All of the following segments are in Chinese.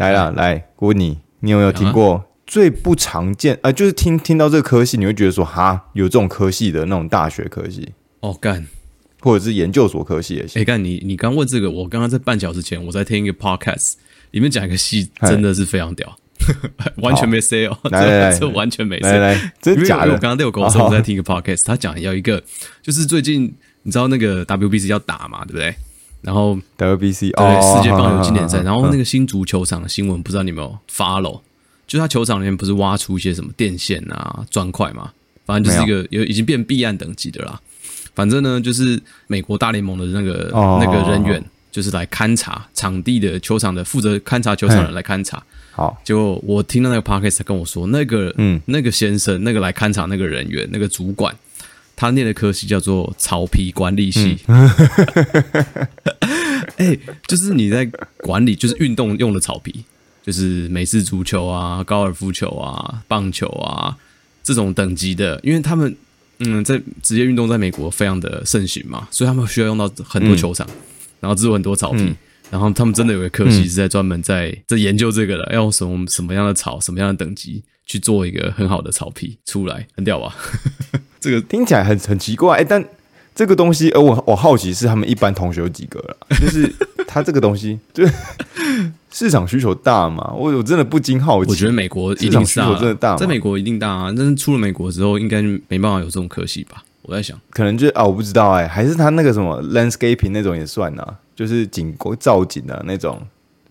来了，来，我问你，你有没有听过最不常见？呃，就是听听到这个科系，你会觉得说，哈，有这种科系的那种大学科系？哦，干，或者是研究所科系也行。哎，干，你你刚问这个，我刚刚在半小时前我在听一个 podcast，里面讲一个系，真的是非常屌，完全没 say 哦，来来来，这完全没 say，来来，真的假的？我刚刚都有跟我说我在听一个 podcast，他讲要一个，就是最近你知道那个 WBC 要打嘛，对不对？然后 WBC 对世界棒球经典赛，然后那个新足球场的新闻不知道你有没有 follow？就他球场里面不是挖出一些什么电线啊、砖块嘛，反正就是一个有已经变弊案等级的啦。反正呢，就是美国大联盟的那个那个人员，就是来勘察场地的球场的负责勘察球场的人来勘察。好，就我听到那个 podcast 跟我说，那个嗯，那个先生，那个来勘察那个人员，那个主管。他念的科系叫做草皮管理系，哎、欸，就是你在管理，就是运动用的草皮，就是美式足球啊、高尔夫球啊、棒球啊这种等级的，因为他们嗯，在职业运动在美国非常的盛行嘛，所以他们需要用到很多球场，嗯、然后制作很多草皮，嗯、然后他们真的有个科系是在专门在在研究这个的，要用什么什么样的草，什么样的等级去做一个很好的草皮出来，很屌吧？这个听起来很很奇怪，哎，但这个东西，呃，我我好奇是他们一般同学有几个了？就是他这个东西，就是市场需求大嘛？我我真的不禁好奇。我觉得美国一定是需求真的大，在美国一定大啊！但是出了美国之后，应该没办法有这种可惜吧？我在想，可能就啊，我不知道哎，还是他那个什么 landscaping 那种也算呢？就是景观造景的那种。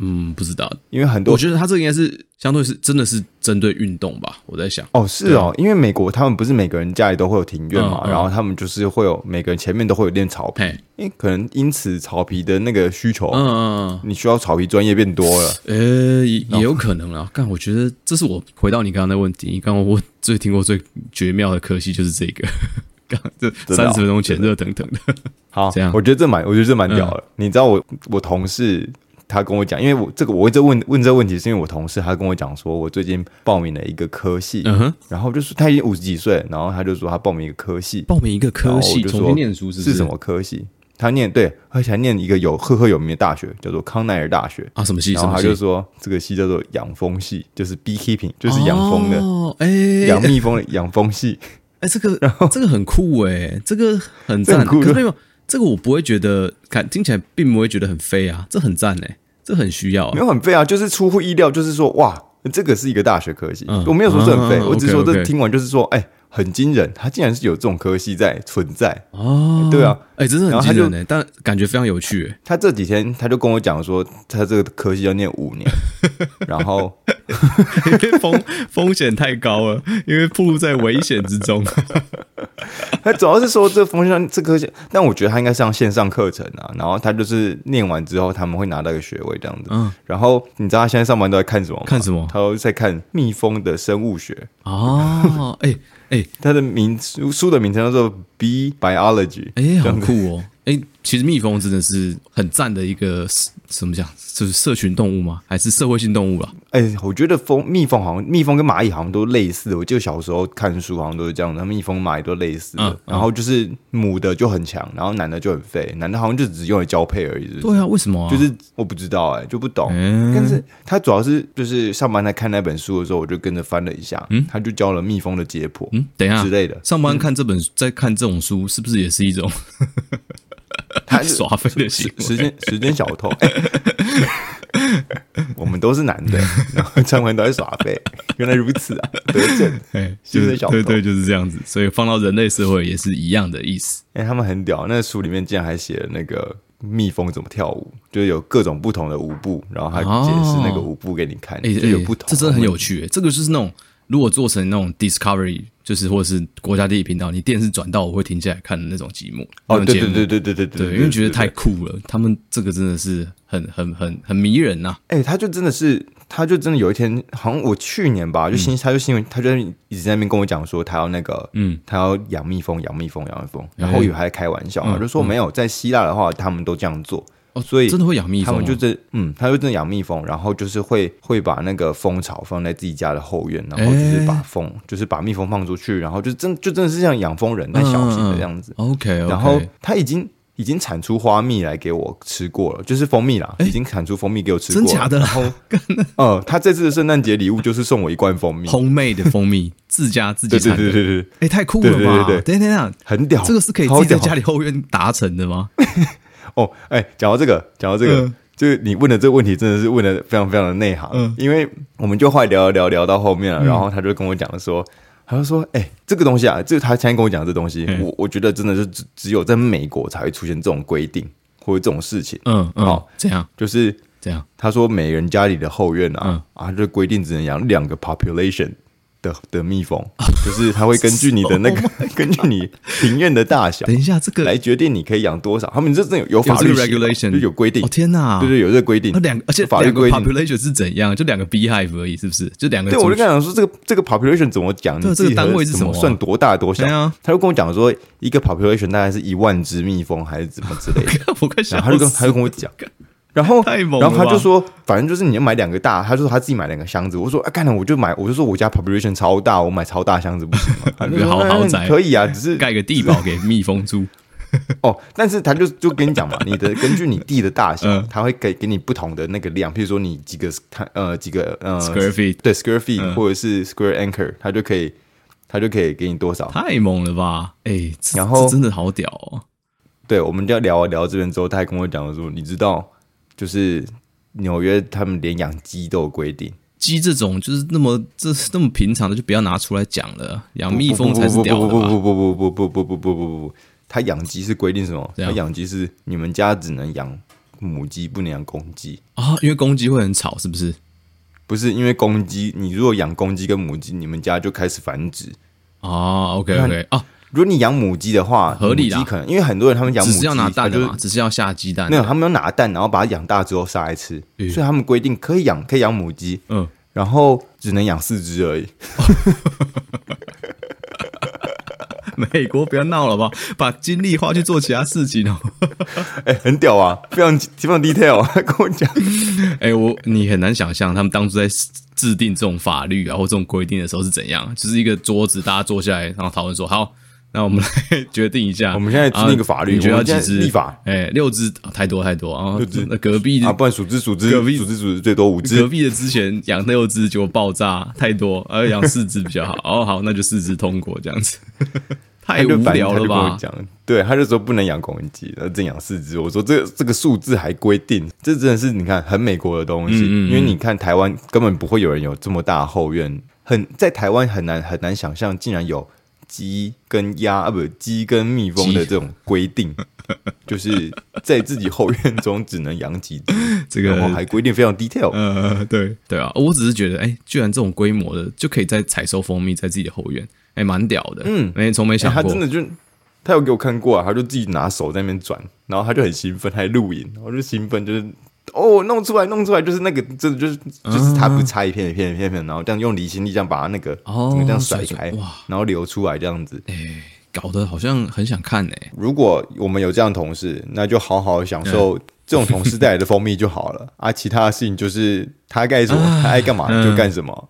嗯，不知道，因为很多，我觉得他这个应该是相对是真的是针对运动吧。我在想，哦，是哦，因为美国他们不是每个人家里都会有庭院嘛，然后他们就是会有每个人前面都会有练草皮，因可能因此草皮的那个需求，嗯嗯，你需要草皮专业变多了，呃，也有可能啦。但我觉得这是我回到你刚刚的问题，你刚刚我最听过最绝妙的科系就是这个，刚这三十分钟前热腾腾的，好，这样，我觉得这蛮，我觉得这蛮屌的。你知道我我同事。他跟我讲，因为我这个我会在问问这个问题，是因为我同事他跟我讲说，我最近报名了一个科系，嗯哼，然后就是他已经五十几岁，然后他就说他报名一个科系，报名一个科系，就重新念书是是什么科系？他念对，而且还念一个有赫赫有名的大学，叫做康奈尔大学啊，什么系？然后他就说这个系叫做养蜂系，就是 beekeeping，就是养蜂的，哎，养蜜蜂的养蜂系，哎，这个 然后这个很酷哎，这个很赞，可是没有。这个我不会觉得，看听起来并不会觉得很废啊，这很赞哎，这很需要，没有很废啊，就是出乎意料，就是说哇，这个是一个大学科系，我没有说这很废，我只是说这听完就是说，哎。很惊人，他竟然是有这种科系在存在。哦！对啊，哎，真的很惊人呢，但感觉非常有趣。他这几天他就跟我讲说，他这个科系要念五年，然后 风风险太高了，因为暴露在危险之中。他主要是说这风险这科系，但我觉得他应该上线上课程啊。然后他就是念完之后，他们会拿到一个学位这样子。嗯，然后你知道他现在上班都在看什么吗？看什么？他都在看蜜蜂的生物学。哦，哎。哎，欸、他的名书书的名称叫做《Bee Biology》，哎，很酷哦！哎，其实蜜蜂真的是很赞的一个。怎么讲？就是社群动物吗？还是社会性动物了？哎、欸，我觉得蜂蜜蜂好像蜜蜂跟蚂蚁好像都类似。我记得小时候看书好像都是这样的，蜜蜂、蚂蚁都类似的。然后就是母的就很强，然后男的就很废。男的好像就只用来交配而已。对啊，为什么、啊？就是我不知道哎、欸，就不懂。嗯、但是他主要是就是上班在看那本书的时候，我就跟着翻了一下。嗯，他就教了蜜蜂的解剖。嗯，等一下之类的。上班看这本，在看这种书，是不是也是一种？他耍飞的行为，时间时间小偷。我们都是男的，然后穿完都在耍飞。原来如此啊，得证。哎，就是小偷，对对，就是这样子。所以放到人类社会也是一样的意思。哎，他们很屌，那個书里面竟然还写了那个蜜蜂怎么跳舞，就是有各种不同的舞步，然后还解释那个舞步给你看，就有不同。这真的很有趣。这个就是那种。如果做成那种 Discovery，就是或者是国家地理频道，你电视转到我会停下来看的那种节目。哦，对对对对对对对，因为觉得太酷了，他们这个真的是很很很很迷人呐。哎，他就真的是，他就真的有一天，好像我去年吧，就新，他就新闻，他就一直在那边跟我讲说，他要那个，嗯，他要养蜜蜂，养蜜蜂，养蜜蜂。然后我以为还在开玩笑，我就说没有，在希腊的话，他们都这样做。哦，所以真的会养蜜蜂，他们就这，嗯，他就真的养蜜蜂，然后就是会会把那个蜂巢放在自己家的后院，然后就是把蜂，欸、就是把蜜蜂放出去，然后就真就真的是像养蜂人，但小型的这样子。嗯、OK，, okay 然后他已经已经产出花蜜来给我吃过了，就是蜂蜜啦，已经产出蜂蜜给我吃过了。真假的？然后，呃，他这次的圣诞节礼物就是送我一罐蜂蜜，homemade 的蜂蜜，自家自己产的。对对对对对，哎，太酷了吧！对对对，等等，很屌，这个是可以自己在家里后院达成的吗？哦，哎，讲到这个，讲到这个，就是你问的这个问题真的是问的非常非常的内行，嗯，因为我们就后来聊聊聊到后面了，然后他就跟我讲说。他就说：“哎、欸，这个东西啊，这个他前天跟我讲这东西，嗯、我我觉得真的是只只有在美国才会出现这种规定或者这种事情。嗯嗯，好，这样就是这样。他说，每人家里的后院啊，嗯、啊，这规定只能养两个 population。”的的蜜蜂，就是它会根据你的那个 根据你庭院的大小，等一下这个来决定你可以养多少。他们这真有有法律 regulation，就有规定。哦天哪，对对，有这个规定。两而且法律规定 population 是怎样？就两个 beehive 而已，是不是？就两个。对，我就跟他讲说，这个这个 population 怎么讲？这这个单位是什么？算多大多小？他就跟我讲说，一个 population 大概是一万只蜜蜂，还是怎么之类的。我快想，他就跟他就跟我讲。然后，然后他就说，反正就是你要买两个大，他就说他自己买两个箱子。我说，哎，干了，我就买，我就说我家 population 超大，我买超大箱子不行吗？好豪宅可以啊，只是盖个地堡给蜜蜂住。哦，但是他就就跟你讲嘛，你的根据你地的大小，他会给给你不同的那个量，譬如说你几个呃几个呃 square feet，对 square feet 或者是 square acre，他就可以他就可以给你多少？太猛了吧！哎，然后真的好屌哦。对，我们就要聊聊这边之后，他还跟我讲说，你知道。就是纽约，他们连养鸡都有规定。鸡这种就是那么这是那么平常的，就不要拿出来讲了。养蜜蜂才是屌的吧？不不不不不不不不不不不不，他养鸡是规定什么？他养鸡是你们家只能养母鸡，不能养公鸡啊？因为公鸡会很吵，是不是？不是，因为公鸡，你如果养公鸡跟母鸡，你们家就开始繁殖啊？OK OK 啊。如果你养母鸡的话，合理的，可能因为很多人他们养母鸡只是要拿蛋的嘛，只是要下鸡蛋。没有，他们要拿蛋，然后把它养大之后杀来吃。所以他们规定可以养，可以养母鸡，嗯，然后只能养四只而已。美国不要闹了吧，把精力花去做其他事情哦。哎，很屌啊，非常非常 detail，跟我讲。哎，我你很难想象他们当初在制定这种法律啊或这种规定的时候是怎样，就是一个桌子，大家坐下来然后讨论说好。那我们来决定一下，我们现在制定一个法律，你觉得要几只立法？哎，六只太多太多啊！六只，那隔壁啊，不然数只数只，隔壁数只数只最多五只。隔壁的之前养六只就爆炸，太多，而 养四只比较好。哦，好，那就四只通过这样子。太无聊了吧？讲，对，他就说不能养公鸡，而只养四只。我说这这个数字还规定，这真的是你看很美国的东西。因为你看台湾根本不会有人有这么大后院，很在台湾很难很难想象，竟然有。鸡跟鸭啊，不，鸡跟蜜蜂的这种规定，就是在自己后院中只能养几只，这个还规定非常 detail。呃，对对啊，我只是觉得，哎、欸，居然这种规模的就可以在采收蜂蜜在自己的后院，哎、欸，蛮屌的。嗯，没从没想他真的就他有给我看过啊，他就自己拿手在那边转，然后他就很兴奋，还录影，我就兴奋，就是。哦，弄出来，弄出来，就是那个，真的就是，就是他不拆一片一片一片片，然后这样用离心力这样把它那个，哦，这样甩开，哇，然后流出来这样子，哎，搞得好像很想看哎。如果我们有这样的同事，那就好好享受这种同事带来的蜂蜜就好了 啊。其他的事情就是他该什么，他爱干嘛就干什么。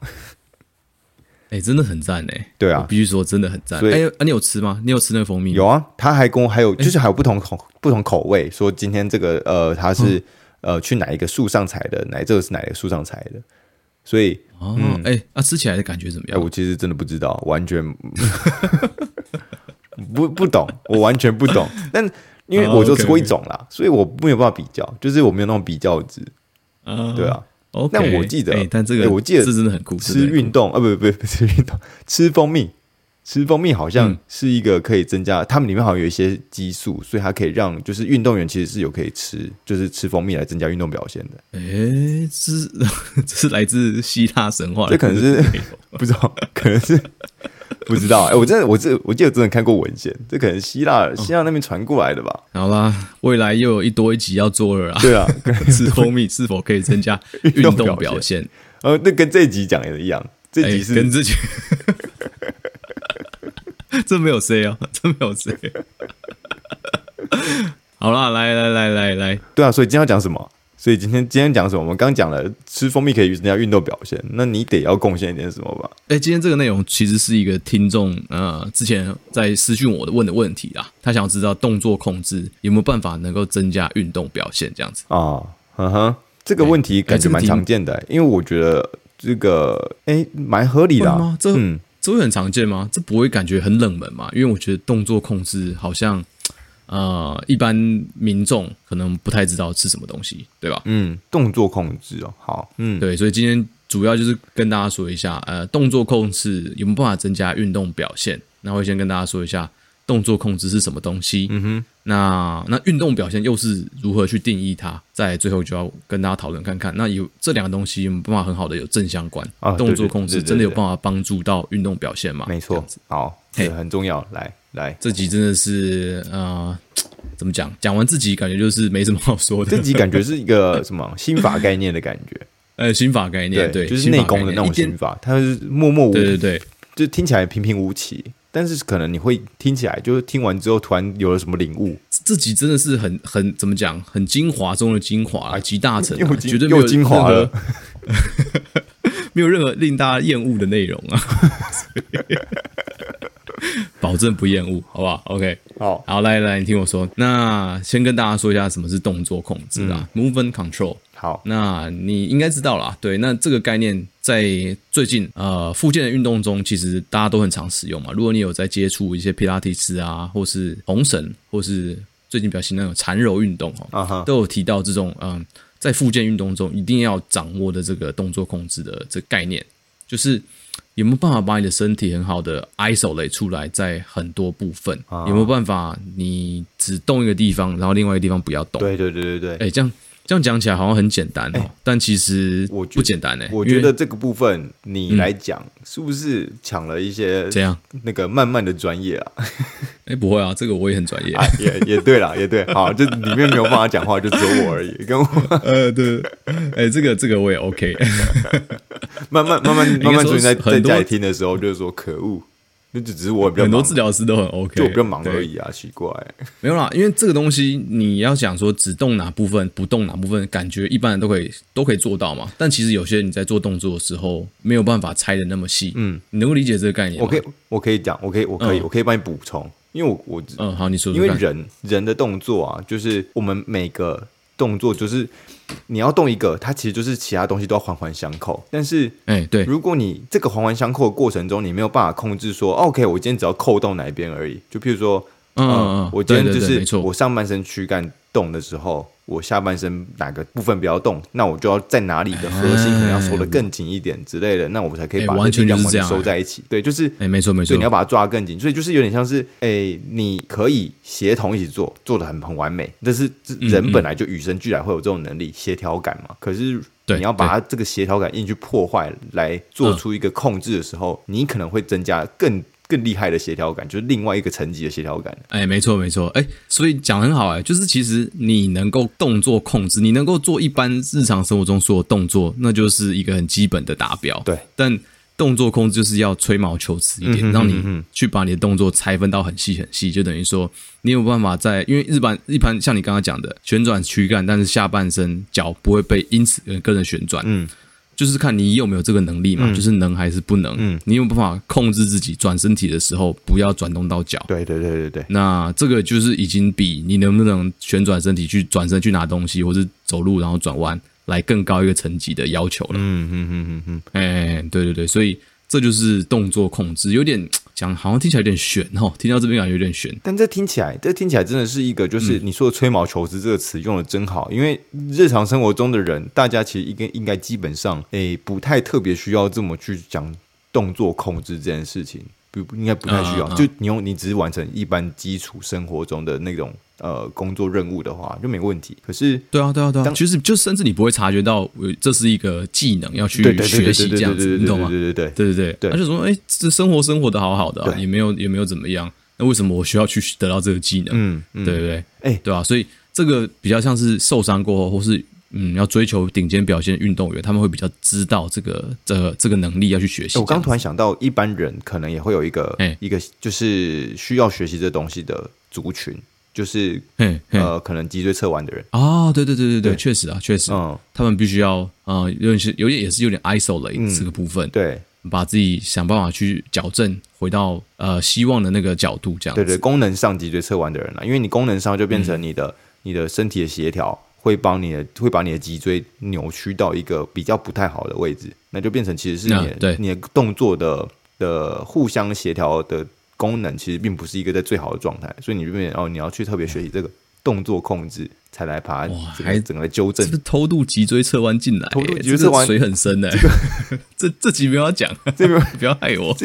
哎，真的很赞哎。对啊，必须说真的很赞。哎，啊，你有吃吗？你有吃那个蜂蜜？有啊，他还跟我还有就是还有不同口不同口味，说今天这个呃，他是。呃，去哪一个树上采的？哪这个是哪个树上采的？所以，哦，哎、嗯，那、吃起来的感觉怎么样？欸、我其实真的不知道，完全 不不懂，我完全不懂。但因为我就吃过一种啦，哦、okay, okay 所以我没有办法比较，就是我没有那种比较值。啊，对啊。Okay, 但我记得，欸、但这个、欸、我记得这真的很酷。吃运动啊，不不不，吃运动，吃蜂蜜。吃蜂蜜好像是一个可以增加，它们里面好像有一些激素，所以它可以让就是运动员其实是有可以吃，就是吃蜂蜜来增加运动表现的。诶，是 这是来自希腊神话，这可能是不知道，可能是不知道。哎，我真的，我这我记得真的看过文献，这可能希腊希腊那边传过来的吧？好啦，未来又有一多一集要做了啊！对啊，吃蜂蜜是否可以增加运动表现？呃，那跟这一集讲的一样，这集是跟之前。这没有 C 啊，这没有 C。好啦，来来来来来，对啊，所以今天要讲什么？所以今天今天讲什么？我们刚讲了吃蜂蜜可以增加运动表现，那你得要贡献一点什么吧？哎，今天这个内容其实是一个听众呃之前在私讯我的问的问题啦，他想要知道动作控制有没有办法能够增加运动表现这样子啊？嗯哼，这个问题感觉蛮常见的、欸，因为我觉得这个哎蛮合理的、啊？这嗯，这会很常见吗？这不会感觉很冷门吗？因为我觉得动作控制好像。呃，一般民众可能不太知道是什么东西，对吧？嗯，动作控制哦，好，嗯，对，所以今天主要就是跟大家说一下，呃，动作控制有没有办法增加运动表现？那我先跟大家说一下，动作控制是什么东西？嗯哼，那那运动表现又是如何去定义它？在最后就要跟大家讨论看看，那有这两个东西有没有办法很好的有正相关？啊，动作控制真的有办法帮助到运动表现吗？没错，好，这很重要，来。来，这集真的是呃，怎么讲？讲完自己感觉就是没什么好说的。这集感觉是一个 什么心法概念的感觉？呃，心法概念，对，就是内功的那种心法，它是默默无，对对对，就听起来平平无奇，但是可能你会听起来，就是听完之后突然有了什么领悟。这集真的是很很怎么讲？很精华中的精华，集大成，绝对没有精华了，没有任何令大家厌恶的内容啊。保证不厌恶，好不好？OK，好，好，来来，你听我说。那先跟大家说一下什么是动作控制啊、嗯、，Movement Control。好，那你应该知道啦。对，那这个概念在最近呃，复健的运动中，其实大家都很常使用嘛。如果你有在接触一些皮拉提斯啊，或是红绳，或是最近比较新那种缠柔运动哦，uh huh. 都有提到这种嗯、呃，在复健运动中一定要掌握的这个动作控制的这个概念，就是。有没有办法把你的身体很好的 isolate 出来，在很多部分？啊、有没有办法，你只动一个地方，然后另外一个地方不要动？对对对对对。哎，这样这样讲起来好像很简单哦，欸、但其实不简单哎。我觉得这个部分你来讲，是不是抢了一些怎样那个慢慢的专业啊？哎，不会啊，这个我也很专业，啊、也也对啦，也对。好，就里面没有办法讲话，就只有我而已，跟我呃，对，哎，这个这个我也 OK。慢慢慢慢慢慢，在在家里听的时候，就是说可恶，那就只是我比较很多治疗师都很 OK，就我比较忙而已啊，奇怪。没有啦，因为这个东西你要想说只动哪部分不动哪部分，感觉一般人都可以都可以做到嘛。但其实有些你在做动作的时候没有办法拆的那么细，嗯，你能够理解这个概念吗？我可以我可以讲，我可以我可以我可以帮你补充，因为我我嗯好，你说因为人人的动作啊，就是我们每个。动作就是你要动一个，它其实就是其他东西都要环环相扣。但是，哎，对，如果你这个环环相扣的过程中，你没有办法控制说，OK，我今天只要扣动哪一边而已。就譬如说，嗯，嗯，我今天就是我上半身躯干动的时候。我下半身哪个部分不要动，那我就要在哪里的核心可能要收的更紧一点之类的，那我才可以把这两块收在一起。对，就是，哎，没错没错，对，你要把它抓得更紧，所以就是有点像是，哎，你可以协同一起做，做的很很完美，但是人本来就与生俱来会有这种能力，协调感嘛。可是你要把它这个协调感硬去破坏，来做出一个控制的时候，你可能会增加更。更厉害的协调感，就是另外一个层级的协调感。哎，没错，没错。哎，所以讲很好，哎，就是其实你能够动作控制，你能够做一般日常生活中所有动作，那就是一个很基本的达标。对，但动作控制就是要吹毛求疵一点，嗯、哼哼哼让你去把你的动作拆分到很细很细，就等于说你有办法在，因为日本一般像你刚刚讲的旋转躯干，但是下半身脚不会被因此跟着旋转。嗯。就是看你有没有这个能力嘛，嗯、就是能还是不能。嗯，你有办法控制自己转身体的时候不要转动到脚。对对对对对。那这个就是已经比你能不能旋转身体去转身去拿东西，或是走路然后转弯来更高一个层级的要求了。嗯嗯嗯嗯嗯。哎，对对对，所以。这就是动作控制，有点讲，好像听起来有点悬哦。听到这边感觉有点悬，但这听起来，这听起来真的是一个，就是你说的“吹毛求疵”这个词用的真好。因为日常生活中的人，大家其实应该应该基本上，诶，不太特别需要这么去讲动作控制这件事情，不应该不太需要。就你用，你只是完成一般基础生活中的那种。呃，工作任务的话就没问题。可是，对啊，对啊，对啊，其实就甚至你不会察觉到，这是一个技能要去学习这样子，你懂吗？对对对对对对。他就说，哎，这生活生活的好好的，也没有也没有怎么样。那为什么我需要去得到这个技能？嗯，对不对？哎，对啊，所以这个比较像是受伤过后，或是嗯，要追求顶尖表现的运动员，他们会比较知道这个这这个能力要去学习。我刚突然想到，一般人可能也会有一个一个就是需要学习这东西的族群。就是呃，可能脊椎侧弯的人。哦，对对对对对，确实啊，确实，嗯，他们必须要呃，有点是有点也是有点 isolate 这个部分，对，把自己想办法去矫正，回到呃希望的那个角度，这样子。对对，功能上脊椎侧弯的人了，因为你功能上就变成你的你的身体的协调会帮你的会把你的脊椎扭曲到一个比较不太好的位置，那就变成其实是你的对。你的动作的的互相协调的。功能其实并不是一个在最好的状态，所以你这边哦，你要去特别学习这个动作控制，才来把它还整个纠正。是偷渡脊椎侧弯进来？偷渡脊椎侧弯水很深的。这 这集没有要讲，这个 不要害我。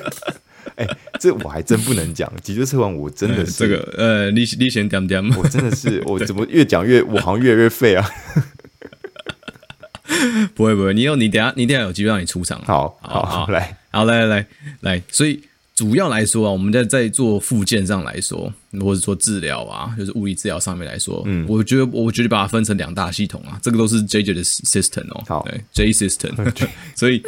哎，这我还真不能讲脊椎侧弯，我真的是这个呃，你你先点点，我真的是我怎么越讲越我好像越来越废啊。不会不会，你有你等下你等下有机会让你出场。好好好，来，好来来来来，所以。主要来说啊，我们在在做复健上来说，或者说治疗啊，就是物理治疗上面来说，嗯，我觉得我觉得把它分成两大系统啊，这个都是 JJ 的 system 哦，好，对，J system，所以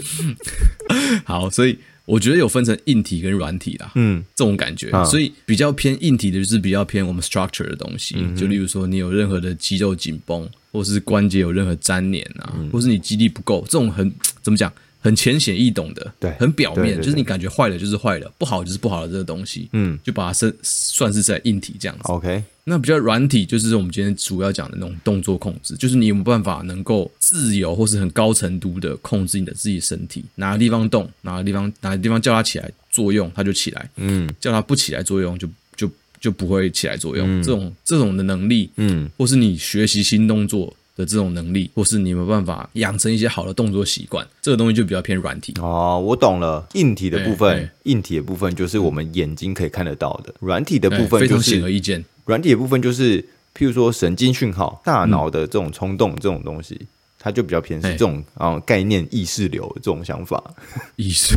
好，所以我觉得有分成硬体跟软体啦，嗯，这种感觉，所以比较偏硬体的就是比较偏我们 structure 的东西，就例如说你有任何的肌肉紧绷，或是关节有任何粘连啊，或是你肌力不够，这种很怎么讲？很浅显易懂的，对，很表面，就是你感觉坏了就是坏了，不好就是不好的这个东西，嗯，就把它算算是在硬体这样子。OK，那比较软体就是我们今天主要讲的那种动作控制，就是你有没有办法能够自由或是很高程度的控制你的自己身体，哪个地方动，哪个地方哪个地方叫它起来作用，它就起来，嗯，叫它不起来作用就就就不会起来作用。嗯、这种这种的能力，嗯，或是你学习新动作。的这种能力，或是你没有办法养成一些好的动作习惯，这个东西就比较偏软体哦。我懂了，硬体的部分，硬体的部分就是我们眼睛可以看得到的，软体的部分就是非常显而易见。软体的部分就是，譬如说神经讯号、大脑的这种冲动这种东西，它就比较偏是这种啊概念意识流这种想法。意识，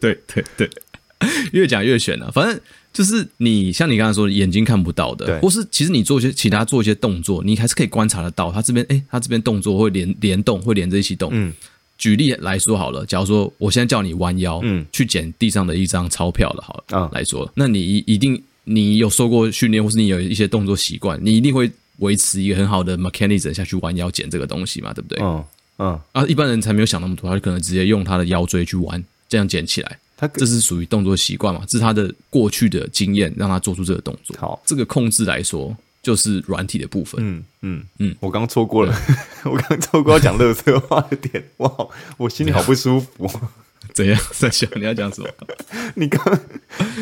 对 对对，越讲越玄了，反正。就是你像你刚才说的眼睛看不到的，或是其实你做一些其他做一些动作，你还是可以观察得到。他这边哎，他这边动作会连联动，会连着一起动。嗯，举例来说好了，假如说我现在叫你弯腰，嗯，去捡地上的一张钞票了，好了，嗯，来说，那你一一定你有受过训练，或是你有一些动作习惯，你一定会维持一个很好的 mechanism 下去弯腰捡这个东西嘛，对不对？嗯嗯啊，一般人才没有想那么多，他就可能直接用他的腰椎去弯，这样捡起来。他这是属于动作习惯嘛？这是他的过去的经验，让他做出这个动作。好，这个控制来说，就是软体的部分。嗯嗯嗯，我刚错过了，我刚错过要讲乐色话的点。哇，我心里好不舒服。怎样？在想你要讲什么？你刚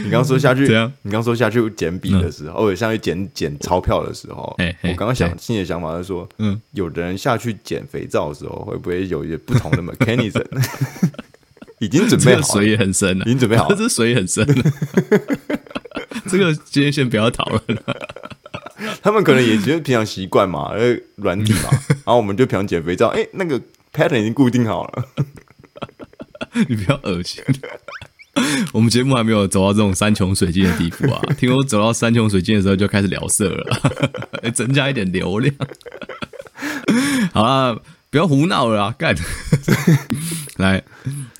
你刚说下去怎样？你刚说下去捡笔的时候，或者下去捡捡钞票的时候，我刚刚想心里的想法是说，嗯，有的人下去捡肥皂的时候，会不会有一些不同的 mechanism？已经准备好，水也很深了。已经准备好了，这水也很深了。这个今天先不要讨论了。他们可能也觉得平常习惯嘛，呃，软体嘛。然后我们就平常减肥皂，哎，那个 pattern 已经固定好了。你不要恶心。我们节目还没有走到这种山穷水尽的地步啊！听说走到山穷水尽的时候就开始聊色了，增加一点流量。好了。不要胡闹了啊！干，来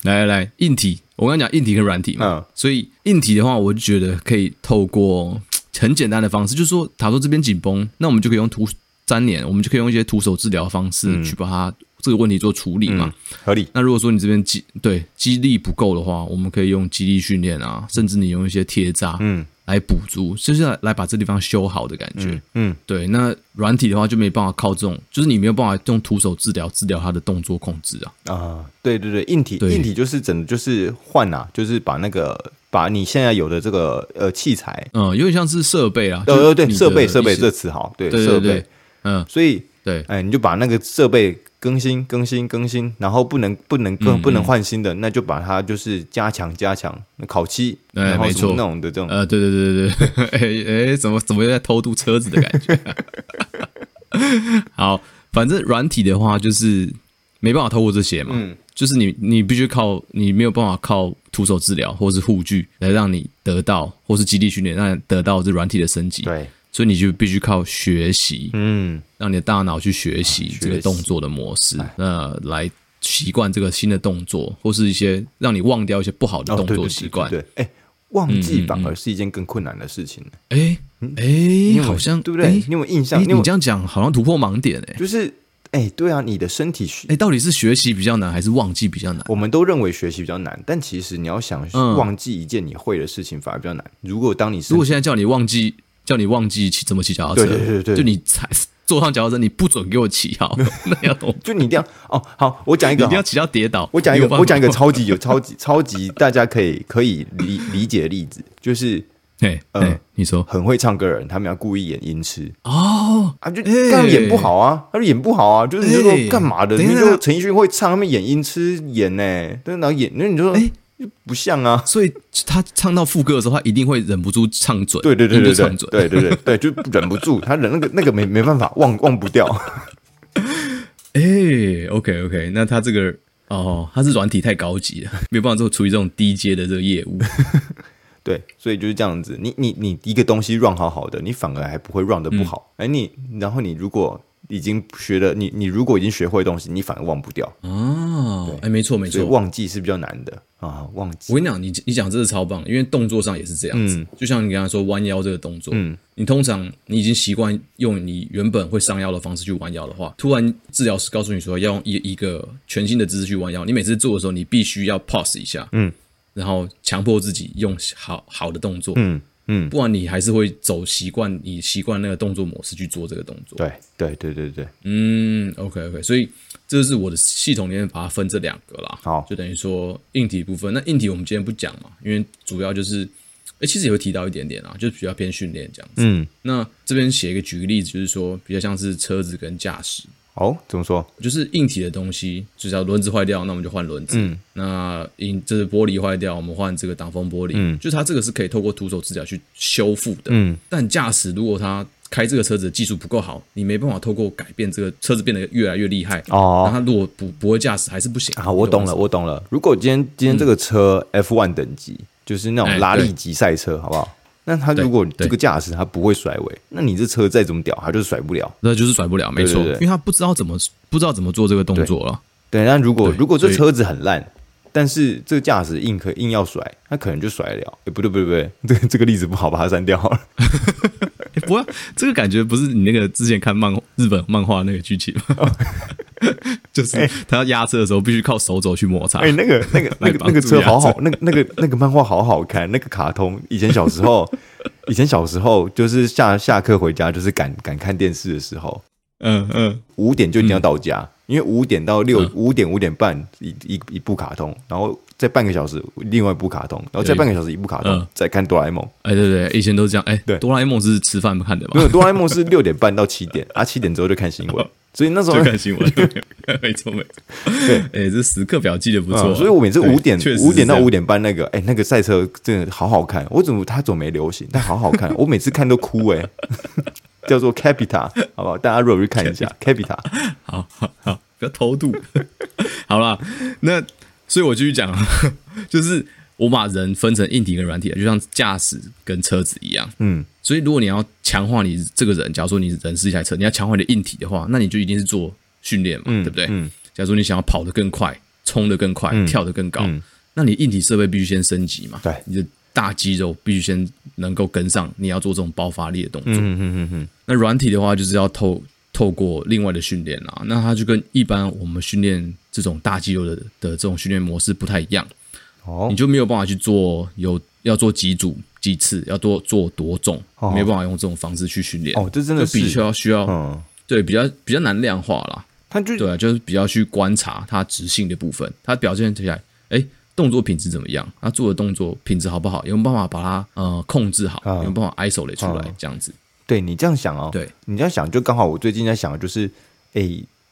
来来来，硬体，我跟你讲，硬体跟软体嘛。嗯、所以硬体的话，我就觉得可以透过很简单的方式，就是说，假如这边紧绷，那我们就可以用徒粘连，我们就可以用一些徒手治疗方式去把它这个问题做处理嘛。嗯、合理。那如果说你这边肌对肌力不够的话，我们可以用肌力训练啊，甚至你用一些贴扎。嗯。来补足，就是来来把这地方修好的感觉。嗯，嗯对。那软体的话就没办法靠这种，就是你没有办法用徒手治疗治疗它的动作控制啊。啊，对对对，硬体硬体就是整的就是换啊，就是把那个把你现在有的这个呃器材，嗯，有点像是设备啊。对对对，设备设备这词好，对设备，嗯，所以对，哎，你就把那个设备。更新更新更新，然后不能不能更不能换新的，那就把它就是加强加强，烤漆，欸、然后没错。那种的这种，呃，对对对对对，哎 哎、欸，怎么怎么又在偷渡车子的感觉？好，反正软体的话就是没办法透过这些嘛，嗯、就是你你必须靠你没有办法靠徒手治疗或是护具来让你得到，或是基地训练让你得到这软体的升级，对。所以你就必须靠学习，嗯，让你的大脑去学习这个动作的模式，那来习惯这个新的动作，或是一些让你忘掉一些不好的动作习惯。对，哎，忘记反而是一件更困难的事情。哎，哎，好像对不对？你有印象？你这样讲好像突破盲点哎，就是哎，对啊，你的身体学哎，到底是学习比较难还是忘记比较难？我们都认为学习比较难，但其实你要想忘记一件你会的事情反而比较难。如果当你如果现在叫你忘记叫你忘记骑怎么骑脚踏车，对对对对，就你踩坐上脚踏车，你不准给我骑好，那要懂，就你一定要哦。好，我讲一个，一定要骑到跌倒。我讲一个，我讲一个超级有超级超级大家可以可以理理解的例子，就是。哎，呃，你说很会唱歌的人，他们要故意演音痴哦啊，就干演不好啊，他就演不好啊，就是你说干嘛的？你说陈奕迅会唱，他们演音痴演呢，但是然后演，那你就说哎，不像啊，所以他唱到副歌的时候，他一定会忍不住唱准，对对对对，唱准，对对对对，就忍不住，他忍那个那个没没办法忘忘不掉。哎，OK OK，那他这个哦，他是软体太高级了，没有办法做处理这种低阶的这个业务。对，所以就是这样子。你你你一个东西 run 好好的，你反而还不会 run 的不好。哎、嗯，你然后你如果已经学了，你你如果已经学会的东西，你反而忘不掉。哦，哎，没错没错，忘记是比较难的啊。忘记，我跟你讲，你你讲这是超棒，因为动作上也是这样子。嗯、就像你刚才说弯腰这个动作，嗯，你通常你已经习惯用你原本会上腰的方式去弯腰的话，突然治疗师告诉你说要用一一个全新的姿势去弯腰，你每次做的时候，你必须要 pause 一下，嗯。然后强迫自己用好好的动作，嗯嗯，不然你还是会走习惯你习惯那个动作模式去做这个动作。对对对对对，嗯，OK OK，所以这是我的系统里面把它分这两个啦。好，就等于说硬体部分，那硬体我们今天不讲嘛，因为主要就是，哎，其实也会提到一点点啊，就是比较偏训练这样子。嗯，那这边写一个举个例子，就是说比较像是车子跟驾驶。哦，怎么说？就是硬体的东西，就是要轮子坏掉，那我们就换轮子。嗯，那硬就是玻璃坏掉，我们换这个挡风玻璃。嗯，就是它这个是可以透过徒手指甲去修复的。嗯，但驾驶如果他开这个车子的技术不够好，你没办法透过改变这个车子变得越来越厉害。哦，那他如果不不会驾驶还是不行。啊，我懂了，我懂了。如果今天今天这个车 F1 等级，就是那种拉力级赛车，好不好？那他如果这个驾驶他不会甩尾，那你这车再怎么屌，他就是甩不了，那就是甩不了，没错，因为他不知道怎么不知道怎么做这个动作了。对，那如果如果这车子很烂，但是这个驾驶硬可硬要甩，他可能就甩得了。哎，不对不对不对，这个这个例子不好，把它删掉好了。不过，这个感觉不是你那个之前看漫日本漫画那个剧情吗？就是他要压车的时候，必须靠手肘去摩擦。哎，那个那个那个那个车好好，那个那个那个漫画好好看。那个卡通，以前小时候，以前小时候就是下下课回家，就是赶赶看电视的时候，嗯嗯，五点就一定要到家，因为五点到六五点五点半一一一部卡通，然后再半个小时另外一部卡通，然后再半个小时一部卡通，再看哆啦 A 梦。哎，对对，以前都是这样。哎，对，哆啦 A 梦是吃饭不看的吗？没有，哆啦 A 梦是六点半到七点，啊，七点之后就看新闻。所以那时候看新闻，没错没错。对，哎，这时刻表记得不错。所以我每次五点五点到五点半那个，哎，那个赛车真的好好看。我怎么他怎么没流行？但好好看，我每次看都哭哎。叫做 Capita，好不好？大家如果去看一下 Capita，好好好，不要偷渡。好了，那所以我继续讲，就是我把人分成硬体跟软体，就像驾驶跟车子一样。嗯。所以，如果你要强化你这个人，假如说你人是一台车，你要强化你的硬体的话，那你就一定是做训练嘛，嗯、对不对？嗯。假如说你想要跑得更快、冲得更快、嗯、跳得更高，嗯、那你硬体设备必须先升级嘛。对。你的大肌肉必须先能够跟上你要做这种爆发力的动作。嗯嗯嗯嗯。那软体的话，就是要透透过另外的训练啦。那它就跟一般我们训练这种大肌肉的的这种训练模式不太一样。哦。你就没有办法去做有要做几组。几次要多做多重，哦、没办法用这种方式去训练。哦，这真的是比较需要，嗯、对，比较比较难量化啦。他就对啊，就是比较去观察他执行的部分，他表现起来，哎，动作品质怎么样？他做的动作品质好不好？有没有办法把它呃控制好？嗯、有没有办法 isolate 出来？这样子。对你这样想哦，对你这样想，就刚好我最近在想的就是，哎，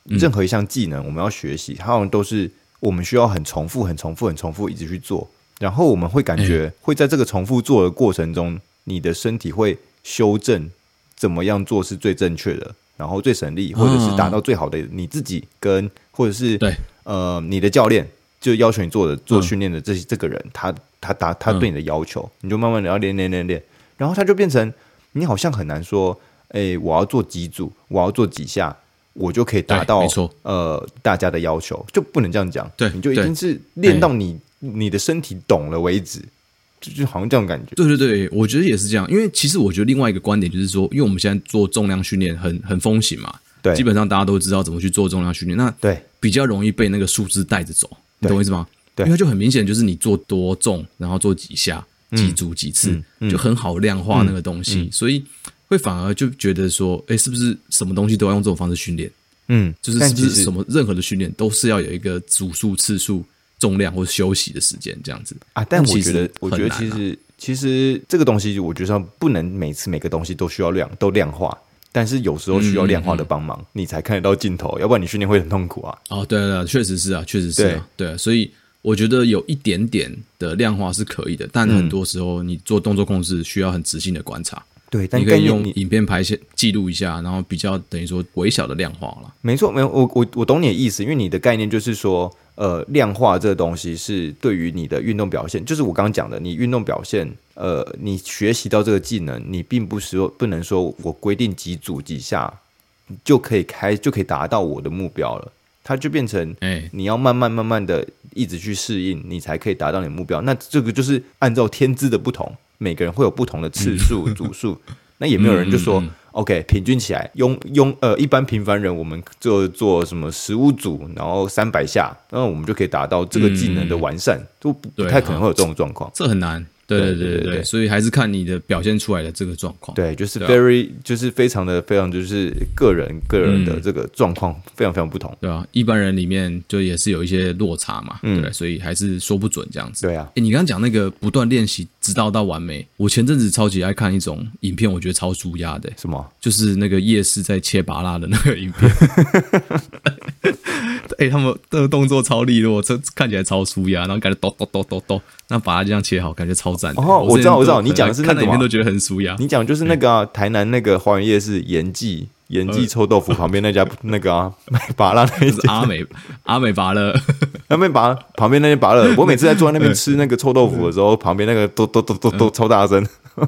任何一项技能我们要学习，它好像都是我们需要很重复、很重复、很重复，一直去做。然后我们会感觉会在这个重复做的过程中，你的身体会修正怎么样做是最正确的，然后最省力，或者是达到最好的你自己跟或者是对。呃你的教练就要求你做的做训练的这这个人，他他达他对你的要求，你就慢慢的要练练练练，然后他就变成你好像很难说，哎，我要做几组，我要做几下，我就可以达到没错。呃大家的要求，就不能这样讲，对，你就一定是练到你。你的身体懂了为止，就就好像这种感觉。对对对，我觉得也是这样。因为其实我觉得另外一个观点就是说，因为我们现在做重量训练很很风行嘛，对，基本上大家都知道怎么去做重量训练，那对。比较容易被那个数字带着走，你懂我意思吗？对，因为就很明显就是你做多重，然后做几下、几组、几次，嗯。嗯、就很好量化那个东西，所以会反而就觉得说，哎，是不是什么东西都要用这种方式训练？嗯，就是是不是什么任何的训练都是要有一个组数、次数。重量或休息的时间这样子啊，但我觉得，啊、我觉得其实其实这个东西，我觉得不能每次每个东西都需要量都量化，但是有时候需要量化的帮忙，嗯嗯嗯，你才看得到尽头，要不然你训练会很痛苦啊。哦，对对，确实是啊，确实是啊，对，对啊，所以我觉得有一点点的量化是可以的，但很多时候你做动作控制需要很仔细的观察。对，但你可以用影片拍下记录一下，然后比较等于说微小的量化了。没错，没有我我我懂你的意思，因为你的概念就是说，呃，量化这个东西是对于你的运动表现，就是我刚刚讲的，你运动表现，呃，你学习到这个技能，你并不是说不能说我规定几组几下就可以开就可以达到我的目标了，它就变成，哎，你要慢慢慢慢的一直去适应，你才可以达到你的目标。那这个就是按照天资的不同。每个人会有不同的次数组数，那也没有人就说、OK 平均起来，用用呃一般平凡人，我们就做什么十五组，然后三百下，那我们就可以达到这个技能的完善，都、嗯、不太可能会有这种状况，这很难。对对对对对，所以还是看你的表现出来的这个状况。对，就是 very，就是非常的非常，就是个人个人的这个状况非常非常不同，对啊，一般人里面就也是有一些落差嘛，对，所以还是说不准这样子。对啊，哎，你刚刚讲那个不断练习直到到完美，我前阵子超级爱看一种影片，我觉得超舒压的。什么？就是那个夜市在切拔拉的那个影片。哎、欸，他们的动作超利落，这看起来超舒压，然后感觉咚咚咚咚咚，那把它这样切好，感觉超赞。哦，我知道，我知道，你讲的是那个影片都觉得很舒压。你讲就是那个、啊、台南那个花园夜市延记延记臭豆腐旁边那家 那个啊卖芭乐那家阿美阿美芭乐，那边拔旁边那间芭乐，我每次在坐在那边 吃那个臭豆腐的时候，旁边那个都都都都都超大声，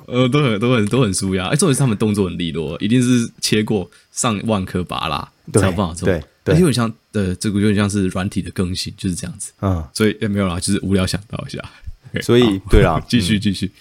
呃，都很都很都很舒压。哎，重点是他们动作很利落，一定是切过上万颗芭乐才有办法做。对。对，有点像，呃，这个有点像是软体的更新，就是这样子。嗯，所以也没有啦，就是无聊想到一下。所以，对啦，继续继续。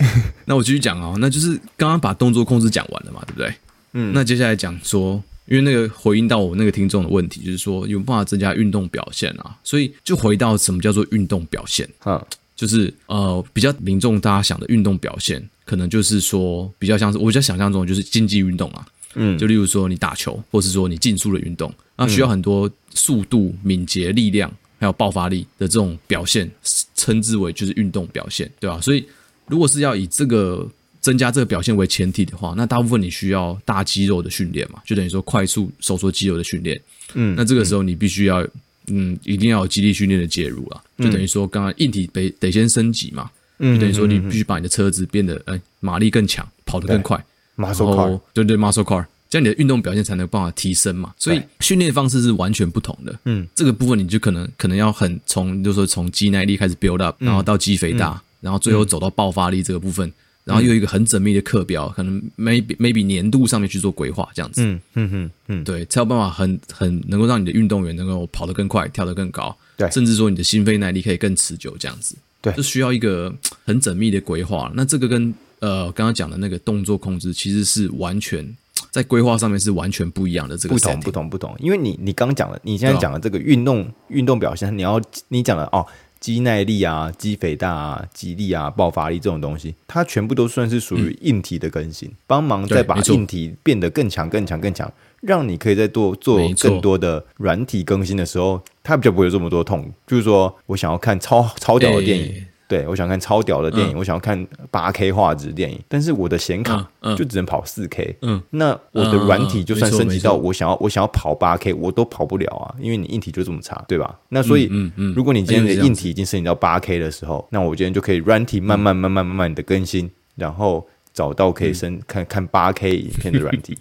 那我继续讲啊，那就是刚刚把动作控制讲完了嘛，对不对？嗯。那接下来讲说，因为那个回应到我那个听众的问题，就是说有办法增加运动表现啊，所以就回到什么叫做运动表现？嗯，就是呃，比较民众大家想的运动表现，可能就是说比较像是我比较想象中就是竞技运动啊。嗯，就例如说你打球，或是说你竞速的运动，那需要很多速度、敏捷、力量，还有爆发力的这种表现，称之为就是运动表现，对吧？所以如果是要以这个增加这个表现为前提的话，那大部分你需要大肌肉的训练嘛，就等于说快速收缩肌肉的训练。嗯，那这个时候你必须要，嗯，一定要有肌力训练的介入了，就等于说刚刚硬体得得先升级嘛，嗯，就等于说你必须把你的车子变得，哎，马力更强，跑得更快。muscle car，对对，muscle car，这样你的运动表现才能办法提升嘛。所以训练方式是完全不同的。嗯，这个部分你就可能可能要很从，就是说从肌耐力开始 build up，然后到肌肥大，然后最后走到爆发力这个部分，然后又有一个很缜密的课表，可能 maybe maybe 年度上面去做规划，这样子。嗯嗯嗯嗯，对，才有办法很很能够让你的运动员能够跑得更快，跳得更高，对，甚至说你的心肺耐力可以更持久，这样子。对，这需要一个很缜密的规划。那这个跟呃，刚刚讲的那个动作控制其实是完全在规划上面是完全不一样的。这个不同不同不同，因为你你刚讲的，你现在讲的这个运动运动表现，你要你讲的哦，肌耐力啊、肌肥大啊、肌力啊、爆发力这种东西，它全部都算是属于硬体的更新，帮忙再把硬体变得更强、更强、更强，让你可以在多做更多的软体更新的时候，它比较不会有这么多痛。就是说我想要看超超屌的电影。对，我想看超屌的电影，嗯、我想要看八 K 画质电影，但是我的显卡就只能跑四 K。嗯，那我的软体就算升级到我想要，我想要跑八 K，我都跑不了啊，因为你硬体就这么差，对吧？那所以，嗯嗯，如果你今天的硬体已经升级到八 K 的时候，那我今天就可以软体慢慢慢慢慢慢的更新，然后找到可以升、嗯、看看八 K 影片的软体。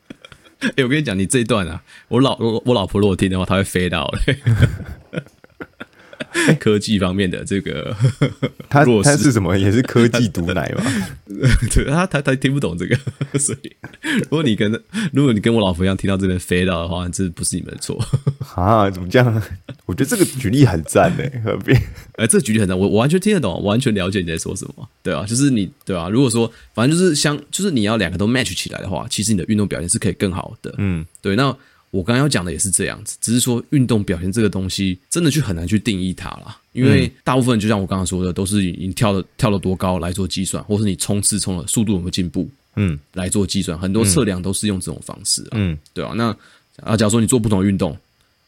哎、欸，我跟你讲，你这一段啊，我老我我老婆如果听的话，她会飞到嘞。科技方面的这个，他他是什么？也是科技毒奶嘛？对，他他他听不懂这个，所以如果你跟如果你跟我老婆一样听到这边飞到的话，这不是你们的错啊？怎么这样？我觉得这个举例很赞诶，何必？哎，这个举例很赞，我我完全听得懂，我完全了解你在说什么，对啊，就是你对啊，如果说反正就是相，就是你要两个都 match 起来的话，其实你的运动表现是可以更好的。嗯，对。那我刚刚要讲的也是这样子，只是说运动表现这个东西真的去很难去定义它啦，因为大部分就像我刚刚说的，都是以你跳的跳了多高来做计算，或是你冲刺冲的速度有没有进步，嗯，来做计算，很多测量都是用这种方式啊，嗯，对啊。那啊，假如说你做不同的运动。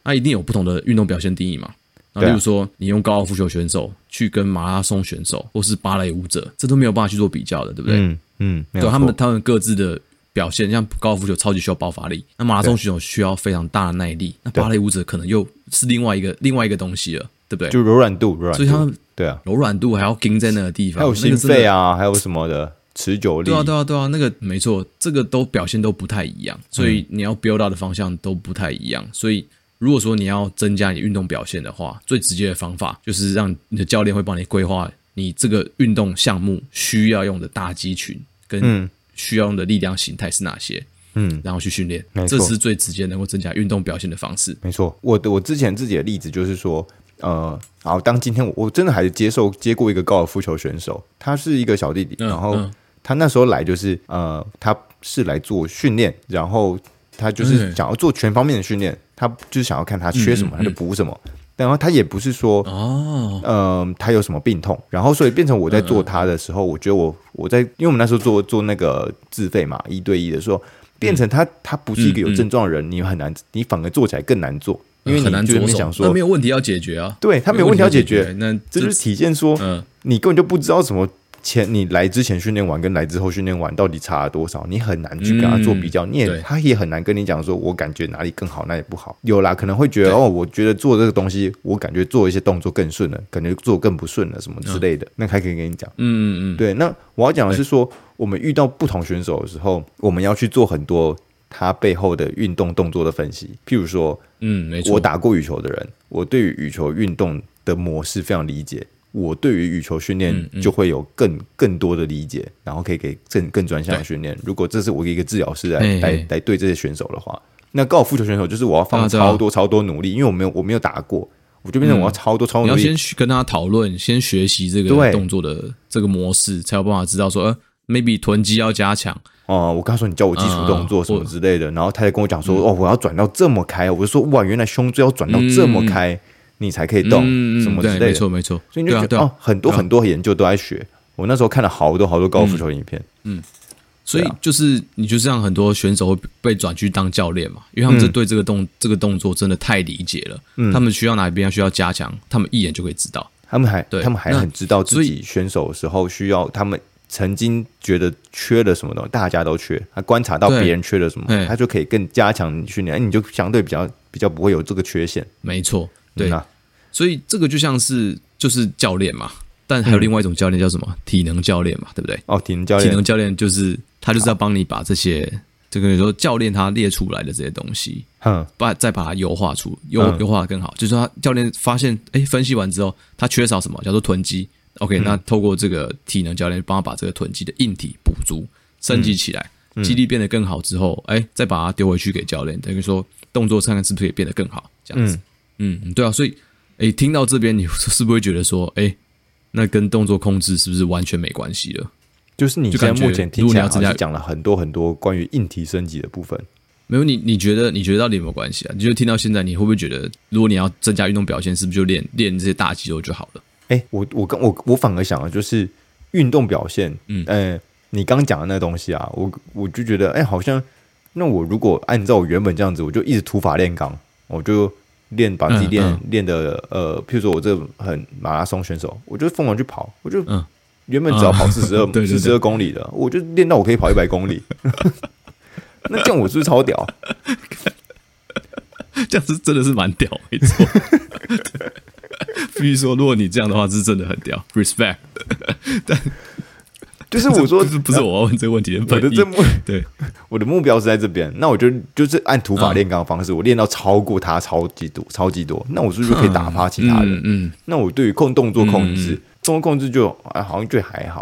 那一定有不同的运动表现定义嘛？那比如说，你用高尔夫球选手去跟马拉松选手，或是芭蕾舞者，这都没有办法去做比较的，对不对？嗯嗯，对，他们他们各自的表现，像高尔夫球超级需要爆发力，那马拉松选手需要非常大的耐力，那芭蕾舞者可能又是另外一个另外一个东西了，对不对？就柔软度，柔软度，所以他们对啊，柔软度还要盯在那个地方，还有心肺啊，还有什么的持久力，对啊对啊对啊，那个没错，这个都表现都不太一样，所以你要 build 到的方向都不太一样，所以。如果说你要增加你运动表现的话，最直接的方法就是让你的教练会帮你规划你这个运动项目需要用的大肌群跟需要用的力量形态是哪些，嗯，然后去训练，嗯、这是最直接能够增加运动表现的方式。没错，我的我之前自己的例子就是说，呃，好，当今天我我真的还是接受接过一个高尔夫球选手，他是一个小弟弟，然后他那时候来就是呃，他是来做训练，然后他就是想要做全方面的训练。他就是想要看他缺什么，他就补什么。然后他也不是说，哦，嗯，他有什么病痛。然后所以变成我在做他的时候，我觉得我我在，因为我们那时候做做那个自费嘛，一对一的时候，变成他他不是一个有症状的人，你很难，你反而做起来更难做，因为你就想说，那没有问题要解决啊，对他没有问题要解决，那这就是体现说，嗯，你根本就不知道什么。前你来之前训练完跟来之后训练完到底差了多少？你很难去跟他做比较，嗯、你也他也很难跟你讲说，我感觉哪里更好，哪里不好。有啦，可能会觉得哦，我觉得做这个东西，我感觉做一些动作更顺了，感觉做更不顺了，什么之类的，嗯、那还可以跟你讲。嗯嗯嗯，对。那我要讲的是说，我们遇到不同选手的时候，我们要去做很多他背后的运动动作的分析。譬如说，嗯，没错，我打过羽球的人，我对于羽球运动的模式非常理解。我对于羽球训练就会有更更多的理解，然后可以给更更专项的训练。如果这是我一个治疗师来来来对这些选手的话，那高尔夫球选手就是我要放超多超多努力，因为我没有我没有打过，我就变成我要超多超多努力。你要先跟他讨论，先学习这个动作的这个模式，才有办法知道说，呃，maybe 臀肌要加强。哦。我刚说你教我基础动作什么之类的，然后他就跟我讲说，哦，我要转到这么开，我就说哇，原来胸椎要转到这么开。你才可以动，什么之类的，没错没错。所以你就觉得哦，很多很多研究都在学。我那时候看了好多好多高尔夫球影片，嗯，所以就是你就是让很多选手会被转去当教练嘛，因为他们这对这个动这个动作真的太理解了，他们需要哪边需要加强，他们一眼就可以知道。他们还对，他们还很知道自己选手的时候需要，他们曾经觉得缺了什么东西，大家都缺，他观察到别人缺了什么，他就可以更加强训练，你就相对比较比较不会有这个缺陷。没错。对，所以这个就像是就是教练嘛，但还有另外一种教练叫什么？体能教练嘛，对不对？哦，体能教练，体能教练就是他就是要帮你把这些这个有时候教练他列出来的这些东西，嗯，把再把它优化出优优化的更好。就是说他教练发现，哎，分析完之后他缺少什么，叫做臀肌。OK，那透过这个体能教练帮他把这个臀肌的硬体补足、升级起来，肌力变得更好之后，哎，再把它丢回去给教练，等于说动作看看是不是也变得更好，这样子。嗯，对啊，所以，诶，听到这边，你是不是会觉得说，诶，那跟动作控制是不是完全没关系了？就是你现在目前听起来好像讲了很多很多关于硬体升级的部分。没有你，你觉得你觉得到底有没有关系啊？你觉得听到现在，你会不会觉得，如果你要增加运动表现，是不是就练练这些大肌肉就好了？诶，我我跟我我反而想的就是运动表现，嗯，呃，你刚讲的那个东西啊，我我就觉得，诶，好像那我如果按照我原本这样子，我就一直土法炼钢，我就。练把自己练练、的呃，譬如说我这很马拉松选手，我就疯狂去跑，我就原本只要跑四十二 四十二公里的，我就练到我可以跑一百公里。那这样我是不是超屌？这样子真的是蛮屌，没错。必须说，如果你这样的话，是真的很屌，respect。但就是我说，不是我要问这个问题，我的这目对 我的目标是在这边。那我就就是按土法炼钢的方式，我练到超过他超级多，超级多。那我是不是就可以打趴其他人？嗯，那我对于控动作控制，动作控制就啊，好像就还好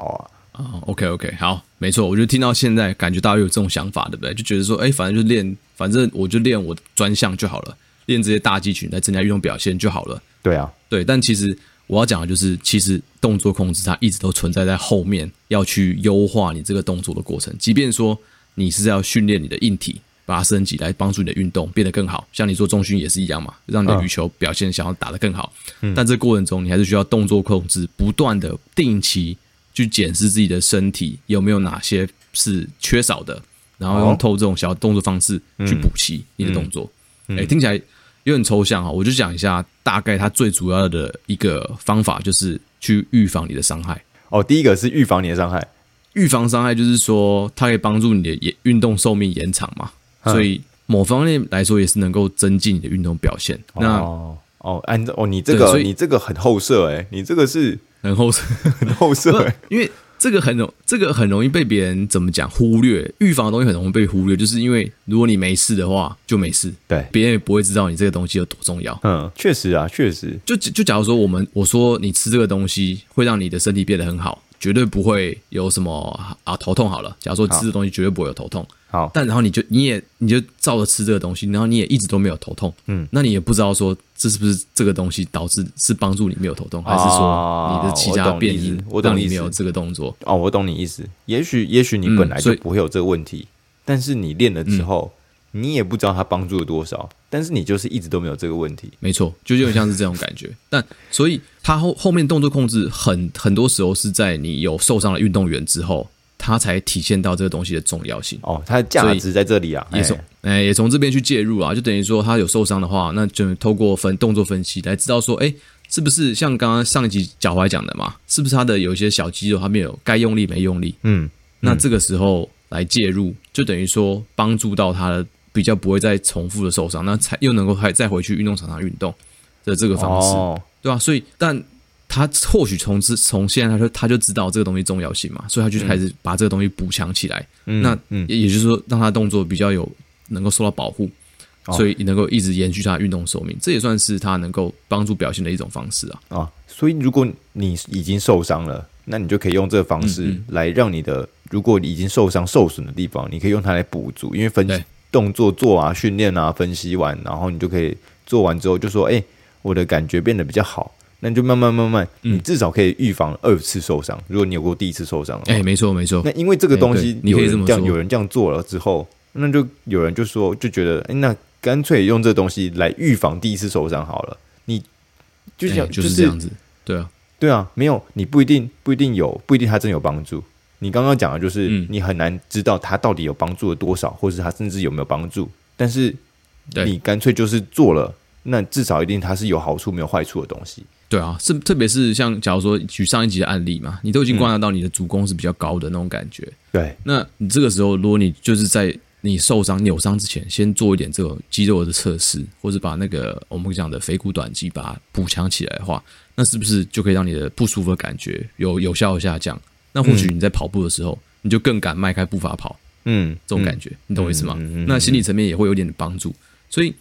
啊。啊，OK OK，好，没错。我就听到现在，感觉大家有这种想法，对不对？就觉得说，哎，反正就练，反正我就练我专项就好了。练这些大肌群来增加运动表现就好了。对啊，对，但其实我要讲的就是，其实动作控制它一直都存在在后面，要去优化你这个动作的过程。即便说你是要训练你的硬体，把它升级来帮助你的运动变得更好，像你做重训也是一样嘛，让你的羽球表现想要打得更好。嗯，但这过程中你还是需要动作控制，不断的定期去检视自己的身体有没有哪些是缺少的，然后用透这种小动作方式去补齐你的动作。哎、欸，听起来。有点抽象哈，我就讲一下大概它最主要的一个方法，就是去预防你的伤害。哦，第一个是预防你的伤害，预防伤害就是说它可以帮助你的延运动寿命延长嘛，所以某方面来说也是能够增进你的运动表现。那哦哦，按照哦，你这个你这个很后设哎，你这个是很后设很后设 哎，因为。这个很容，这个很容易被别人怎么讲忽略？预防的东西很容易被忽略，就是因为如果你没事的话，就没事，对，别人也不会知道你这个东西有多重要。嗯，确实啊，确实。就就假如说我们我说你吃这个东西会让你的身体变得很好，绝对不会有什么啊头痛。好了，假如说吃的东西绝对不会有头痛。好，但然后你就你也你就照着吃这个东西，然后你也一直都没有头痛，嗯，那你也不知道说这是不是这个东西导致是帮助你没有头痛，还是说你的其他变因让你没有这个动作？哦，我懂你意思。也许也许你本来就不会有这个问题，但是你练了之后，你也不知道他帮助了多少，但是你就是一直都没有这个问题。没错，就有点像是这种感觉。但所以他后后面动作控制很很多时候是在你有受伤的运动员之后。他才体现到这个东西的重要性哦，它的价值在这里啊，也从哎也从这边去介入啊，就等于说他有受伤的话，那就透过分动作分析来知道说，哎，是不是像刚刚上一集脚踝讲的嘛，是不是他的有一些小肌肉他没有该用力没用力？嗯，那这个时候来介入，就等于说帮助到他的比较不会再重复的受伤，那才又能够还再回去运动场上运动的这个方式，哦、对吧、啊？所以但。他或许从之从现在他就他就知道这个东西重要性嘛，所以他就开始把这个东西补强起来。嗯、那也也就是说，让他动作比较有能够受到保护，嗯、所以能够一直延续他的运动寿命。这也算是他能够帮助表现的一种方式啊。啊，所以如果你已经受伤了，那你就可以用这个方式来让你的，如果你已经受伤受损的地方，你可以用它来补足。因为分析动作做啊、训练啊、分析完，然后你就可以做完之后就说：“哎、欸，我的感觉变得比较好。”那你就慢慢慢慢，你至少可以预防二次受伤。如果你有过第一次受伤，哎，没错没错。那因为这个东西，你可以这么说，有人这样做了之后，那就有人就说，就觉得，哎，那干脆用这东西来预防第一次受伤好了。你就想就是这样子，对啊，对啊，没有，你不一定不一定有，不一定它真有帮助。你刚刚讲的就是，你很难知道它到底有帮助了多少，或是它甚至有没有帮助。但是你干脆就是做了，那至少一定它是有好处没有坏处的东西。对啊，是特别是像假如说举上一集的案例嘛，你都已经观察到你的足弓是比较高的那种感觉。对，那你这个时候，如果你就是在你受伤扭伤之前，先做一点这种肌肉的测试，或者把那个我们讲的腓骨短肌把它补强起来的话，那是不是就可以让你的不舒服的感觉有有效的下降？那或许你在跑步的时候，你就更敢迈开步伐跑。嗯，这种感觉，你懂我意思吗？那心理层面也会有点帮助，所以。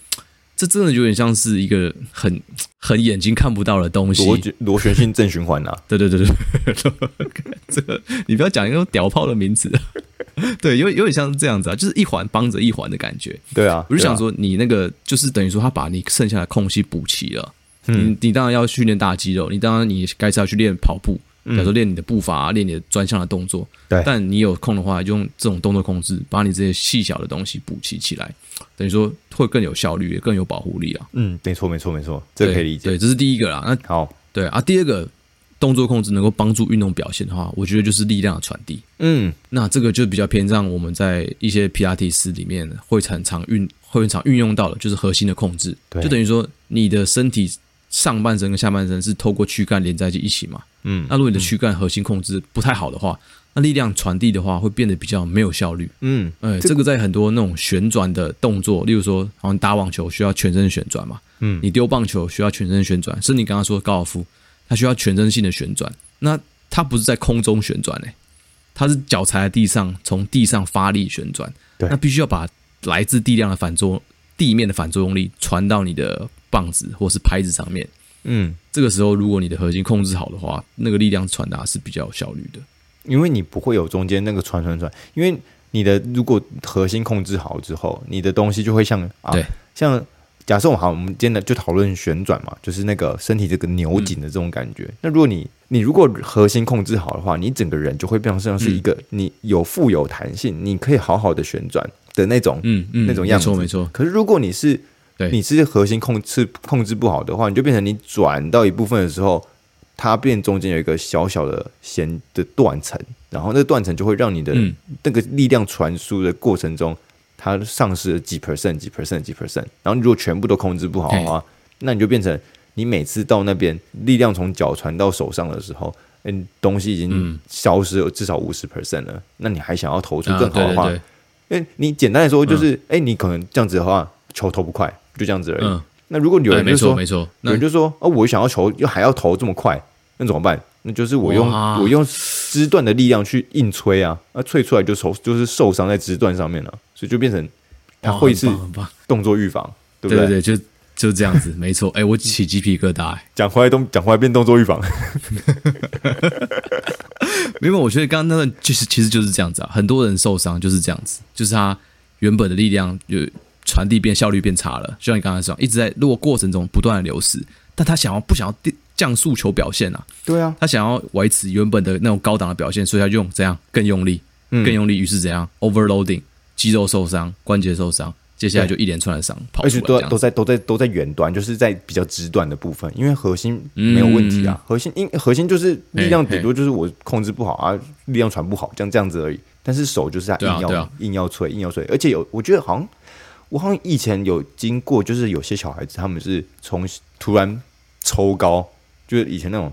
这真的有点像是一个很 很眼睛看不到的东西，螺螺旋性正循环啊！对对对对，这个你不要讲一个屌炮的名字，对，有有点像是这样子啊，就是一环帮着一环的感觉。对啊，我就想说，你那个就是等于说，他把你剩下的空隙补齐了。嗯，你当然要训练大肌肉，你当然你该是要去练跑步。比如说练你的步伐，练你的专项的动作。对，但你有空的话，就用这种动作控制，把你这些细小的东西补齐起来，等于说会更有效率，也更有保护力啊。嗯，没错，没错，没错，这个可以理解。对，这是第一个啦。那好，对啊，第二个动作控制能够帮助运动表现的话，我觉得就是力量的传递。嗯，那这个就比较偏向我们在一些皮拉提斯里面会很常运会很常运用到的，就是核心的控制。对，就等于说你的身体。上半身跟下半身是透过躯干连在一起嘛？嗯，那如果你的躯干核心控制不太好的话，那力量传递的话会变得比较没有效率。嗯，哎，这个在很多那种旋转的动作，例如说，好像打网球需要全身旋转嘛，嗯，你丢棒球需要全身旋转，甚至你刚刚说高尔夫，它需要全身性的旋转，那它不是在空中旋转嘞，它是脚踩在地上，从地上发力旋转，对，那必须要把来自地量的反作地面的反作用力传到你的。棒子或是拍子上面，嗯，这个时候如果你的核心控制好的话，那个力量传达是比较有效率的，因为你不会有中间那个传传传，因为你的如果核心控制好之后，你的东西就会像啊，对，像假设我好，我们今天呢就讨论旋转嘛，就是那个身体这个扭紧的这种感觉。嗯、那如果你你如果核心控制好的话，你整个人就会变成像是一个、嗯、你有富有弹性，你可以好好的旋转的那种，嗯嗯，那种样子。没错没错。可是如果你是对你是核心控制控制不好的话，你就变成你转到一部分的时候，它变中间有一个小小的弦的断层，然后那个断层就会让你的那个力量传输的过程中。它丧失了几 percent、几 percent、几 percent，然后你如果全部都控制不好的话，那你就变成你每次到那边力量从脚传到手上的时候，嗯，东西已经消失了至少五十 percent 了。那你还想要投出更好的话，因为你简单来说就是，哎，你可能这样子的话，球投不快，就这样子而已。那如果有人就说，没错，有人就说，哦，我想要球又还要投这么快，那怎么办？那就是我用我用肢段的力量去硬吹啊，那吹出来就受就是受伤在肢段上面了。所以就变成他会是动作预防，对不对？对对，就就这样子，没错。哎，我起鸡皮疙瘩，讲回来动，讲回来变动作预防。没有，我觉得刚刚那段其实其实就是这样子啊。很多人受伤就是这样子，就是他原本的力量就传递变效率变差了。就像你刚才说，一直在如果过程中不断的流失，但他想要不想要降速球表现啊？对啊，他想要维持原本的那种高档的表现，所以他用怎样更用力，更用力，于是怎样 overloading。肌肉受伤，关节受伤，接下来就一连串的伤，跑而且都都在都在都在远端，就是在比较直端的部分，因为核心没有问题啊，嗯、核心因核心就是力量顶多就是我控制不好啊，力量传不好，这样这样子而已。但是手就是硬要、啊啊、硬要吹硬要吹，而且有我觉得好像我好像以前有经过，就是有些小孩子他们是从突然抽高，就是以前那种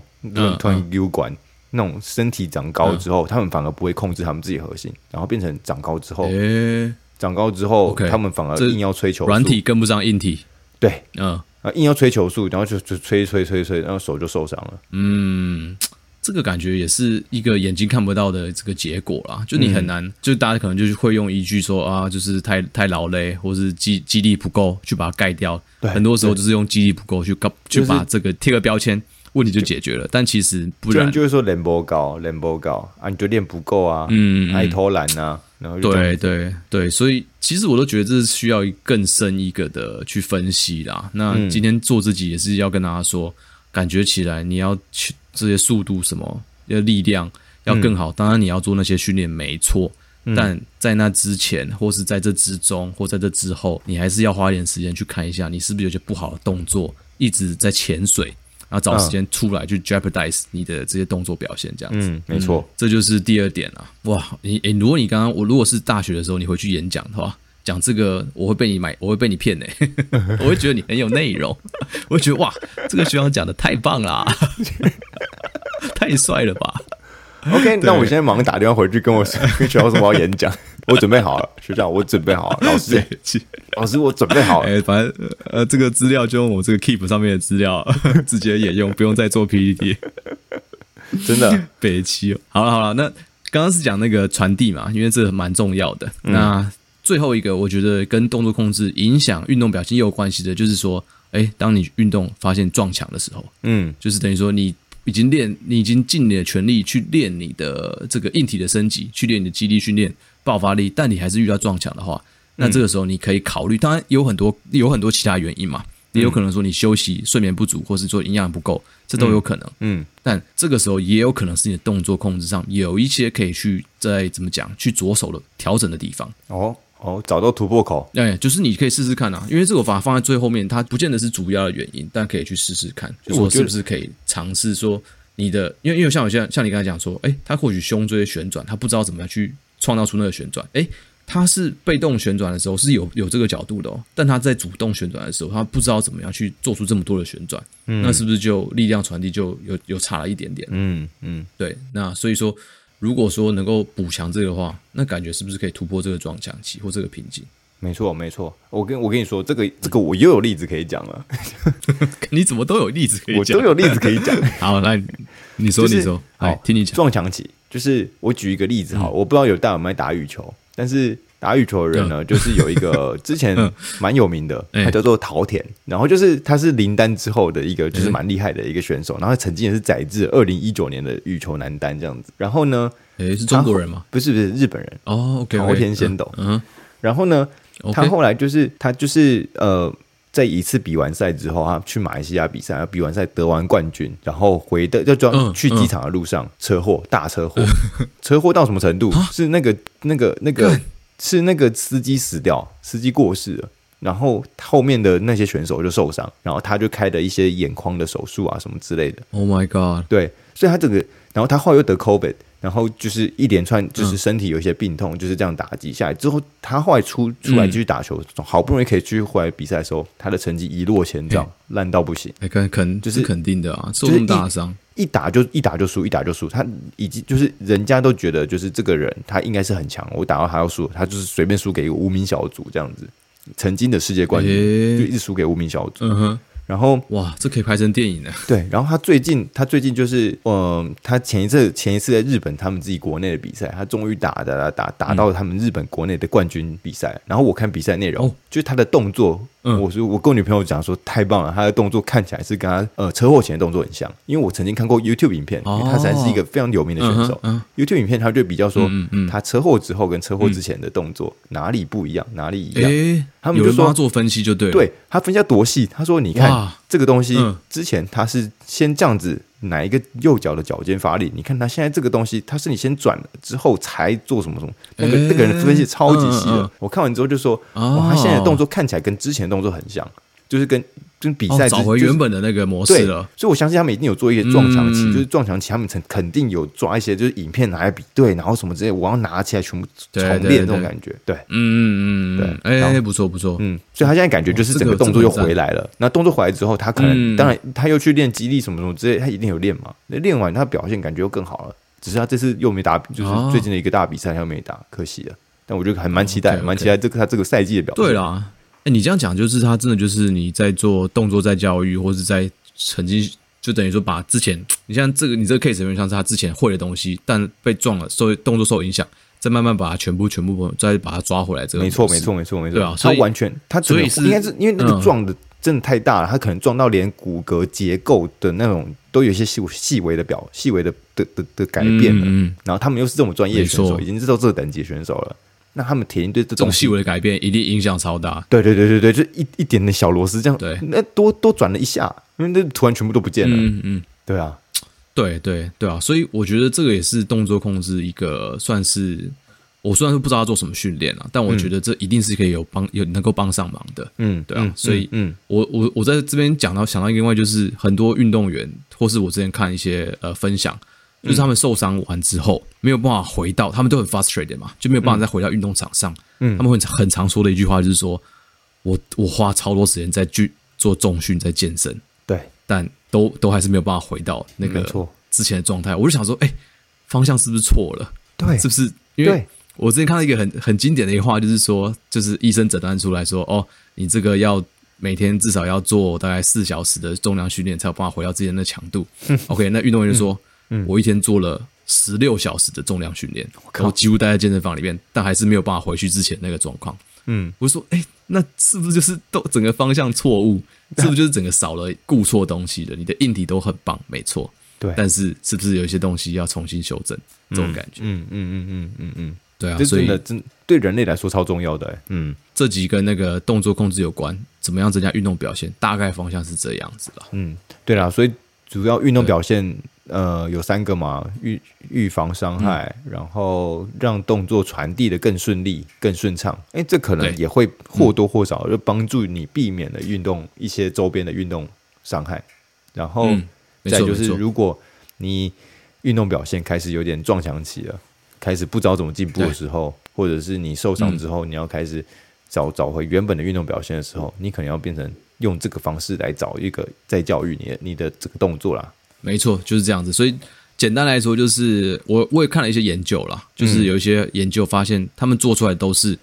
突然溜管。嗯嗯那种身体长高之后，嗯、他们反而不会控制他们自己核心，然后变成长高之后，欸、长高之后，okay, 他们反而硬要吹球速，软体跟不上硬体，对，嗯，啊，硬要吹球速，然后就就吹吹吹吹，然后手就受伤了。嗯，这个感觉也是一个眼睛看不到的这个结果啦，就你很难，嗯、就大家可能就是会用一句说啊，就是太太劳累，或是肌肌力不够去把它盖掉。对，很多时候就是用肌力不够去告，去把这个贴个标签。问题就解决了，但其实不然就是说练不高，练不高啊，你就练不够啊，嗯，爱偷懒啊，然后对对对，所以其实我都觉得这是需要更深一个的去分析啦。那今天做自己也是要跟大家说，感觉起来你要去这些速度什么，要力量要更好，当然你要做那些训练没错，但在那之前或是在这之中或在这之后，你还是要花一点时间去看一下，你是不是有些不好的动作一直在潜水。然后找时间出来，去 jeopardize 你的这些动作表现，这样子，嗯，没错，这就是第二点啊。哇，你诶，如果你刚刚我如果是大学的时候，你回去演讲的话，讲这个，我会被你买，我会被你骗呢。我会觉得你很有内容，我会觉得哇，这个学长讲的太棒了，太帅了吧。OK，那我现在马上打电话回去跟我 跟学校说我要演讲，我准备好了，学长，我准备好了，老师，老师，我准备好了。哎，反正呃，这个资料就用我这个 Keep 上面的资料直接沿用，不用再做 PPT。真的，北七。好了好了，那刚刚是讲那个传递嘛，因为这蛮重要的。那最后一个，我觉得跟动作控制影响运动表现也有关系的，就是说，哎，当你运动发现撞墙的时候，嗯，就是等于说你。已经练，你已经尽你的全力去练你的这个硬体的升级，去练你的肌力训练、爆发力，但你还是遇到撞墙的话，那这个时候你可以考虑，当然有很多有很多其他原因嘛，也有可能说你休息、睡眠不足，或是说营养不够，这都有可能。嗯，但这个时候也有可能是你的动作控制上有一些可以去再怎么讲去着手的调整的地方。哦。哦，找到突破口，哎，就是你可以试试看啊，因为这个法放在最后面，它不见得是主要的原因，但可以去试试看，就说是不是可以尝试说你的，因为因为像我现在像你刚才讲说，哎，他或许胸椎旋转，他不知道怎么样去创造出那个旋转，哎，他是被动旋转的时候是有有这个角度的哦，但他在主动旋转的时候，他不知道怎么样去做出这么多的旋转，嗯，那是不是就力量传递就有有差了一点点？嗯嗯，对，那所以说。如果说能够补强这个话，那感觉是不是可以突破这个撞墙期或这个瓶颈？没错，没错。我跟我跟你说，这个这个我又有例子可以讲了。你怎么都有例子可以讲？我都有例子可以讲。好，来你说，你说，好，听你讲。撞墙期就是我举一个例子，好，我不知道有大家有没有打羽球，但是。打羽球的人呢，就是有一个 之前蛮有名的，他叫做桃田，然后就是他是林丹之后的一个，就是蛮厉害的一个选手，然后曾经也是载至二零一九年的羽球男单这样子。然后呢，诶，是中国人吗？不是，不是日本人哦。桃田贤斗。嗯，然后呢，他后来就是他就是呃，在一次比完赛之后，他去马来西亚比赛，比完赛得完冠军，然后回的就装去机场的路上，车祸，大车祸，车祸到什么程度？是那个那个那个是那个司机死掉，司机过世了，然后后面的那些选手就受伤，然后他就开的一些眼眶的手术啊什么之类的。Oh my god！对，所以他这个，然后他后来又得 COVID。然后就是一连串，就是身体有一些病痛，嗯、就是这样打击下来之后，他后来出出来继续打球，嗯、好不容易可以继续回来比赛的时候，他的成绩一落千丈，烂、欸、到不行。哎、欸，肯肯就是肯定的啊，受这么大伤，一打就一打就输，一打就输。他已经就是人家都觉得，就是这个人他应该是很强，我打到他要输，他就是随便输给一个无名小卒这样子，曾经的世界冠军、就一直输给无名小卒。嗯哼。然后哇，这可以拍成电影呢。对，然后他最近，他最近就是，嗯、他前一次前一次在日本他们自己国内的比赛，他终于打打打打打到他们日本国内的冠军比赛。然后我看比赛内容，就是他的动作。嗯，我说我跟我女朋友讲说太棒了，她的动作看起来是跟她呃车祸前的动作很像，因为我曾经看过 YouTube 影片，因为他实在是一个非常有名的选手。YouTube 影片他就比较说，她车祸之后跟车祸之前的动作哪里不一样，哪里一样。他们就说做分析就对了，对他分析多细。他说你看这个东西之前他是先这样子。哪一个右脚的脚尖发力？你看他现在这个东西，他是你先转了之后才做什么什么？那个那个人分析超级细的。我看完之后就说，哇，他现在的动作看起来跟之前的动作很像，就是跟。跟比赛找回原本的那个模式了，所以我相信他们一定有做一些撞墙期，就是撞墙期，他们肯肯定有抓一些，就是影片拿来比对，然后什么之类，我要拿起来全部重练那种感觉，对，嗯嗯嗯，对，哎，不错不错，嗯，所以他现在感觉就是整个动作又回来了。那动作回来之后，他可能当然他又去练肌力什么什么之类，他一定有练嘛。那练完他表现感觉又更好了，只是他这次又没打，就是最近的一个大比赛他又没打，可惜了。但我觉得还蛮期待，蛮期待这个他这个赛季的表现。对啦。你这样讲就是他真的就是你在做动作在教育，或是在曾经就等于说把之前你像这个你这个 case 有点像是他之前会的东西，但被撞了，受动作受影响，再慢慢把它全部全部再把它抓回来。这个没错没错没错没错，对啊，他完全他所以是应该是因为那个撞的真的太大了，他可能撞到连骨骼结构的那种都有一些细细微的表细微的的的的改变了。嗯，然后他们又是这种专业选手，已经知道这个等级选手了。那他们铁定对这种细微的改变一定影响超大。对对对对对，就一一点点小螺丝这样，对，那多多转了一下，因为那突然全部都不见了。嗯嗯，对啊，对对对啊，所以我觉得这个也是动作控制一个算是，我虽然说不知道要做什么训练啊，但我觉得这一定是可以有帮有能够帮上忙的。嗯，对啊，所以嗯，我我我在这边讲到想到另外就是很多运动员，或是我之前看一些呃分享。就是他们受伤完之后没有办法回到，他们都很 frustrated 嘛，就没有办法再回到运动场上。嗯，他们会很常说的一句话就是说：“我我花超多时间在去做重训，在健身，对，但都都还是没有办法回到那个之前的状态。”我就想说，哎，方向是不是错了？对，是不是？因为我之前看到一个很很经典的一个话，就是说，就是医生诊断出来说：“哦，你这个要每天至少要做大概四小时的重量训练，才有办法回到之前的强度。”OK，那运动员就说。嗯，我一天做了十六小时的重量训练，我，几乎待在健身房里面，但还是没有办法回去之前那个状况。嗯，我说，哎、欸，那是不是就是都整个方向错误？是不是就是整个少了顾错东西的？你的硬体都很棒，没错，对，但是是不是有一些东西要重新修正？这种感觉，嗯嗯嗯嗯嗯嗯，对啊，这真的真对人类来说超重要的、欸。嗯，这几跟那个动作控制有关，怎么样增加运动表现？大概方向是这样子了。嗯，对啦，所以主要运动表现。呃，有三个嘛，预预防伤害，嗯、然后让动作传递的更顺利、更顺畅。哎，这可能也会或多或少就帮助你避免了运动一些周边的运动伤害。然后再就是，如果你运动表现开始有点撞墙期了，开始不知道怎么进步的时候，或者是你受伤之后，嗯、你要开始找找回原本的运动表现的时候，你可能要变成用这个方式来找一个再教育你的你的这个动作啦。没错，就是这样子。所以简单来说，就是我我也看了一些研究啦，就是有一些研究发现，他们做出来都是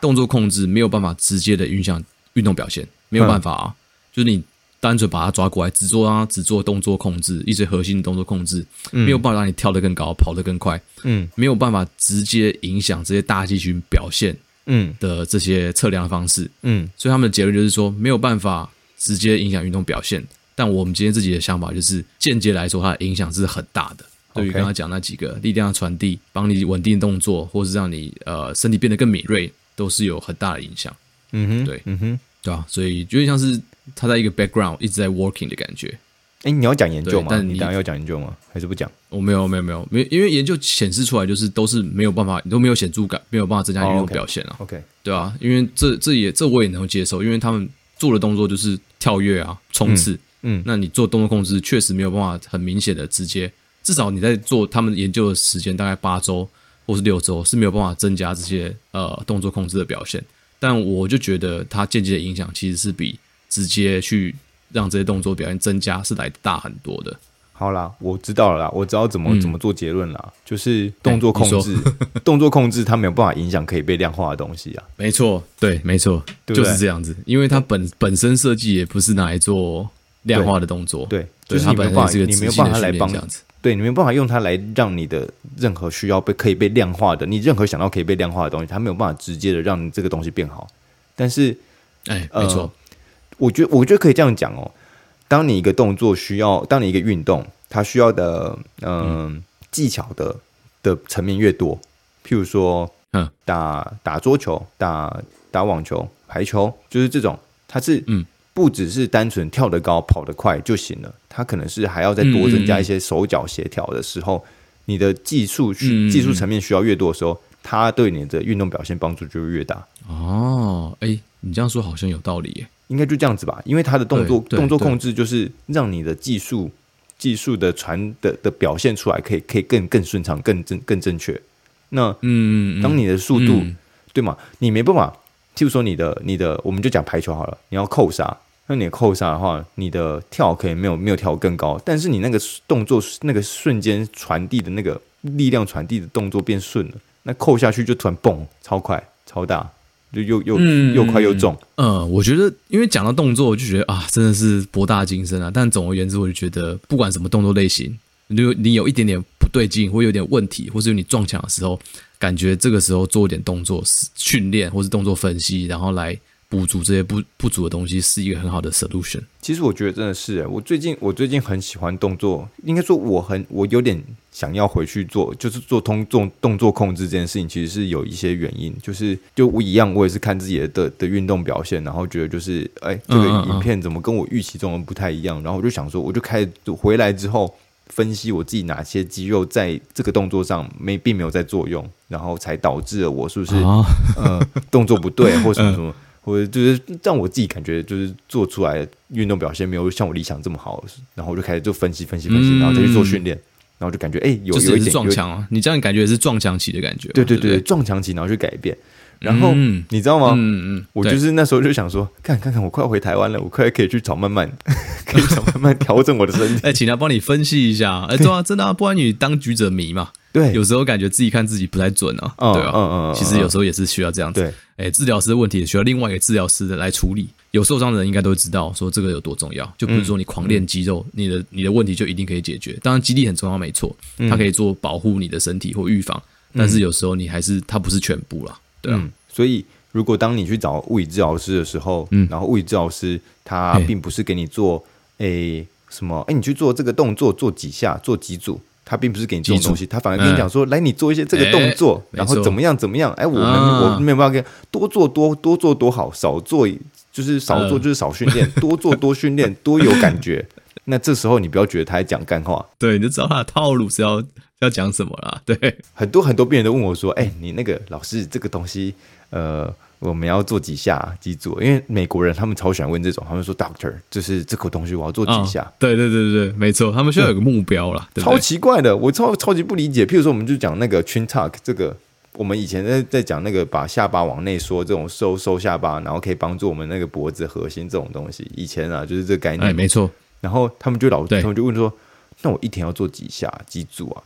动作控制没有办法直接的影响运动表现，没有办法啊。就是你单纯把它抓过来，只做啊，只做动作控制，一些核心的动作控制，没有办法让你跳得更高，跑得更快，嗯，没有办法直接影响这些大肌群表现，嗯的这些测量方式，嗯，所以他们的结论就是说，没有办法直接影响运动表现。但我们今天自己的想法就是，间接来说，它的影响是很大的。对于刚刚讲那几个力量的传递，帮你稳定动作，或是让你呃身体变得更敏锐，都是有很大的影响。嗯哼，对，嗯哼，对啊，所以有点像是他在一个 background 一直在 working 的感觉。哎，你要讲研究吗？但你当然要讲研究吗？还是不讲？我没有，没有，没有，没，因为研究显示出来就是都是没有办法，你都没有显著感，没有办法增加运动表现啊。Oh, OK. 对啊，因为这这也这我也能够接受，因为他们做的动作就是跳跃啊、冲刺，嗯，嗯，那你做动作控制确实没有办法很明显的直接，至少你在做他们研究的时间大概八周或是六周是没有办法增加这些呃动作控制的表现，但我就觉得它间接的影响其实是比直接去。让这些动作表现增加是来大很多的。好啦，我知道了啦，我知道怎么、嗯、怎么做结论啦，就是动作控制，欸、动作控制它没有办法影响可以被量化的东西啊。没错，对，没错，对对就是这样子，因为它本本身设计也不是拿来做量化的动作，对，对就是它本身是个你没有办法来帮这样子，对，你没有办法用它来让你的任何需要被可以被量化的，你任何想到可以被量化的东西，它没有办法直接的让你这个东西变好。但是，哎、欸，没错。呃我觉得，我觉得可以这样讲哦。当你一个动作需要，当你一个运动，它需要的，呃、嗯，技巧的的层面越多，譬如说，嗯，打打桌球、打打网球、排球，就是这种，它是，嗯，不只是单纯跳得高、跑得快就行了，它可能是还要再多增加一些手脚协调的时候，嗯、你的技术需技术层面需要越多的时候，它对你的运动表现帮助就越大。哦，哎，你这样说好像有道理耶。应该就这样子吧，因为他的动作动作控制就是让你的技术技术的传的的表现出来，可以可以更更顺畅、更正更正确。那嗯，当你的速度、嗯、对吗？你没办法，譬如说你的你的，我们就讲排球好了，你要扣杀，那你扣杀的话，你的跳可以没有没有跳更高，但是你那个动作那个瞬间传递的那个力量传递的动作变顺了，那扣下去就突然蹦，超快超大。就又又又快又重，嗯，我觉得，因为讲到动作，我就觉得啊，真的是博大精深啊。但总而言之，我就觉得，不管什么动作类型，你你有一点点不对劲，或有点问题，或是你撞墙的时候，感觉这个时候做一点动作训练，或是动作分析，然后来。补足这些不不足的东西是一个很好的 solution。其实我觉得真的是，我最近我最近很喜欢动作，应该说我很我有点想要回去做，就是做通做动作控制这件事情，其实是有一些原因。就是就我一样，我也是看自己的的的运动表现，然后觉得就是哎，这个影片怎么跟我预期中的不太一样，然后我就想说，我就开始回来之后分析我自己哪些肌肉在这个动作上没并没有在作用，然后才导致了我是不是呃动作不对或什么 什么。或者就是让我自己感觉就是做出来运动表现没有像我理想这么好，然后我就开始就分析分析分析，然后再去做训练，然后就感觉哎、欸、有有一点撞墙啊，你这样感觉是撞墙期的感觉，对对对，撞墙期然后去改变，然后你知道吗？嗯嗯，我就是那时候就想说，看看看我快要回台湾了，我快可以去找曼曼，可以找曼曼调整我的身体，哎，请他帮你分析一下，哎，对啊，真的啊，不然你当局者迷嘛。对，有时候感觉自己看自己不太准啊。嗯、对啊，嗯嗯，嗯，其实有时候也是需要这样子。对，哎，治疗师的问题也需要另外一个治疗师的来处理。有受伤的人应该都知道，说这个有多重要。就不是说你狂练肌肉，嗯、你的你的问题就一定可以解决。当然，肌力很重要，没错，它可以做保护你的身体或预防。嗯、但是有时候你还是它不是全部了，对啊、嗯。所以，如果当你去找物理治疗师的时候，嗯，然后物理治疗师他并不是给你做，哎，什么，哎，你去做这个动作，做几下，做几组。他并不是给你这种东西，他反而跟你讲说：“来，你做一些这个动作，然后怎么样怎么样？哎，我们我没有办法跟多做多多做多好，少做就是少做就是少训练，多做多训练多有感觉。那这时候你不要觉得他在讲干话，对，你就知道他的套路是要要讲什么了。对，很多很多病人都问我说：‘哎，你那个老师这个东西，呃。’我们要做几下几组？因为美国人他们超喜欢问这种，他们说 “doctor”，就是这口东西我要做几下？哦、对对对对，没错，他们需要有个目标啦。超奇怪的，我超超级不理解。譬如说，我们就讲那个 chin tuck，这个我们以前在在讲那个把下巴往内缩，这种收收下巴，然后可以帮助我们那个脖子核心这种东西。以前啊，就是这个概念。哎，没错。然后他们就老，他们就问说：“那我一天要做几下几组啊？”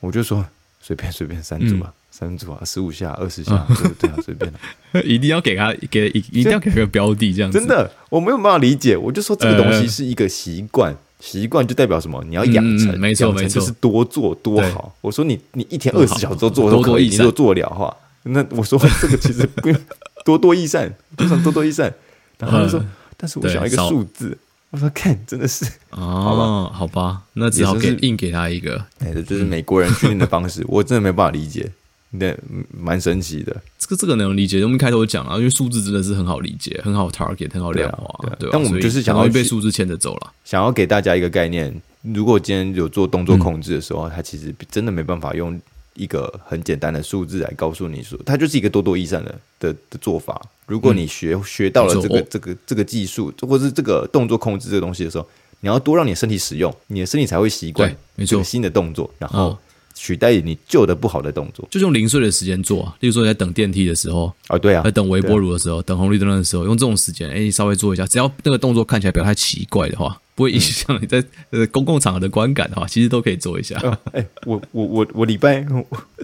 我就说：“随便随便三组吧。嗯”三组啊，十五下、二十下，对对啊，随便 一定要给他给一一定要给个标的，这样子。真的，我没有办法理解。我就说这个东西是一个习惯，习惯就代表什么？你要养成，没错没错，就是多做多好。我说你你一天二十小时都做都可以，你如果做得了的话，那我说这个其实不用多多益善，多少多多益善。然后他就说，但是我想要一个数字。我说看，真的是哦，好吧，那只好给硬给他一个。哎，这就是美国人训练的方式，我真的没办法理解。对，蛮神奇的。这个这个能理解，我们开头讲啊，因为数字真的是很好理解，很好 target，很好量化，对，但我们就是想要被数字牵着走了，想要给大家一个概念。如果今天有做动作控制的时候，它其实真的没办法用一个很简单的数字来告诉你说，它就是一个多多益善的的的做法。如果你学学到了这个这个这个技术，或者是这个动作控制这个东西的时候，你要多让你身体使用，你的身体才会习惯新的动作，然后。取代你旧的不好的动作，就用零碎的时间做啊。例如说你在等电梯的时候，哦对啊，在等微波炉的时候，等红绿灯的时候，用这种时间，哎，你稍微做一下，只要那个动作看起来不要太奇怪的话，不会影响你在呃公共场合的观感的话，其实都可以做一下。哎，我我我我礼拜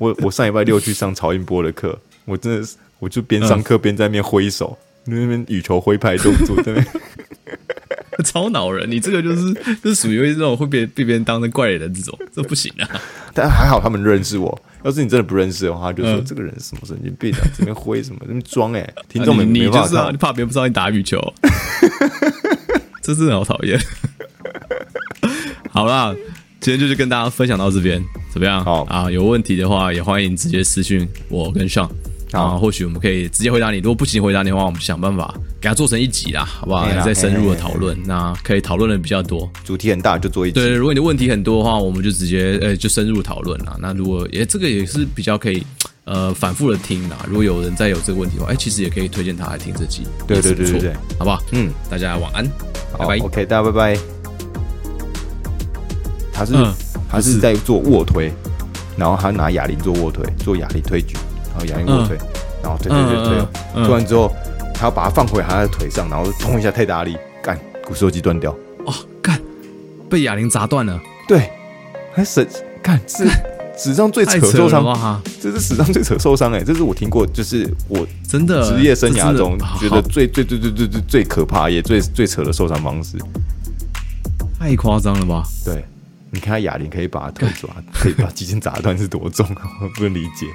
我我上礼拜六去上曹音波的课，我真的是我就边上课边在那边挥手，那边羽球挥拍动作在那边。超恼人！你这个就是，就是属于这种会被被别人当成怪人的这种，这不行啊！但还好他们认识我。要是你真的不认识的话，就说、嗯、这个人是什么神经病啊？这边挥什么？这边装哎！听众们，你就是啊，你怕别人不知道你打羽球，这是好讨厌。好啦，今天就是跟大家分享到这边，怎么样？好啊，有问题的话也欢迎直接私讯我跟 Sean。啊，或许我们可以直接回答你。如果不行回答你的话，我们想办法给他做成一集啦，好不好？再深入的讨论，那可以讨论的比较多，主题很大就做一集。对，如果你的问题很多的话，我们就直接呃就深入讨论啦。那如果也这个也是比较可以呃反复的听啦。如果有人再有这个问题的话，哎，其实也可以推荐他来听这集。对对对对对，好不好？嗯，大家晚安，拜拜。OK，大家拜拜。他是他是在做卧推，然后他拿哑铃做卧推，做哑铃推举。然后哑铃卧推，然后推推推推，推完之后，他要把它放回他的腿上，然后砰一下太大力，干股四头肌断掉。哦，干被哑铃砸断了。对，还神干是 史上最扯受伤，这是史上最扯受伤哎，这是我听过，就是我真的职业生涯中觉得最最最最最最最可怕也最最扯的受伤方式。太夸张了吧？对，你看他哑铃可以把他腿抓，可以把肌腱砸断是多重，我不能理解。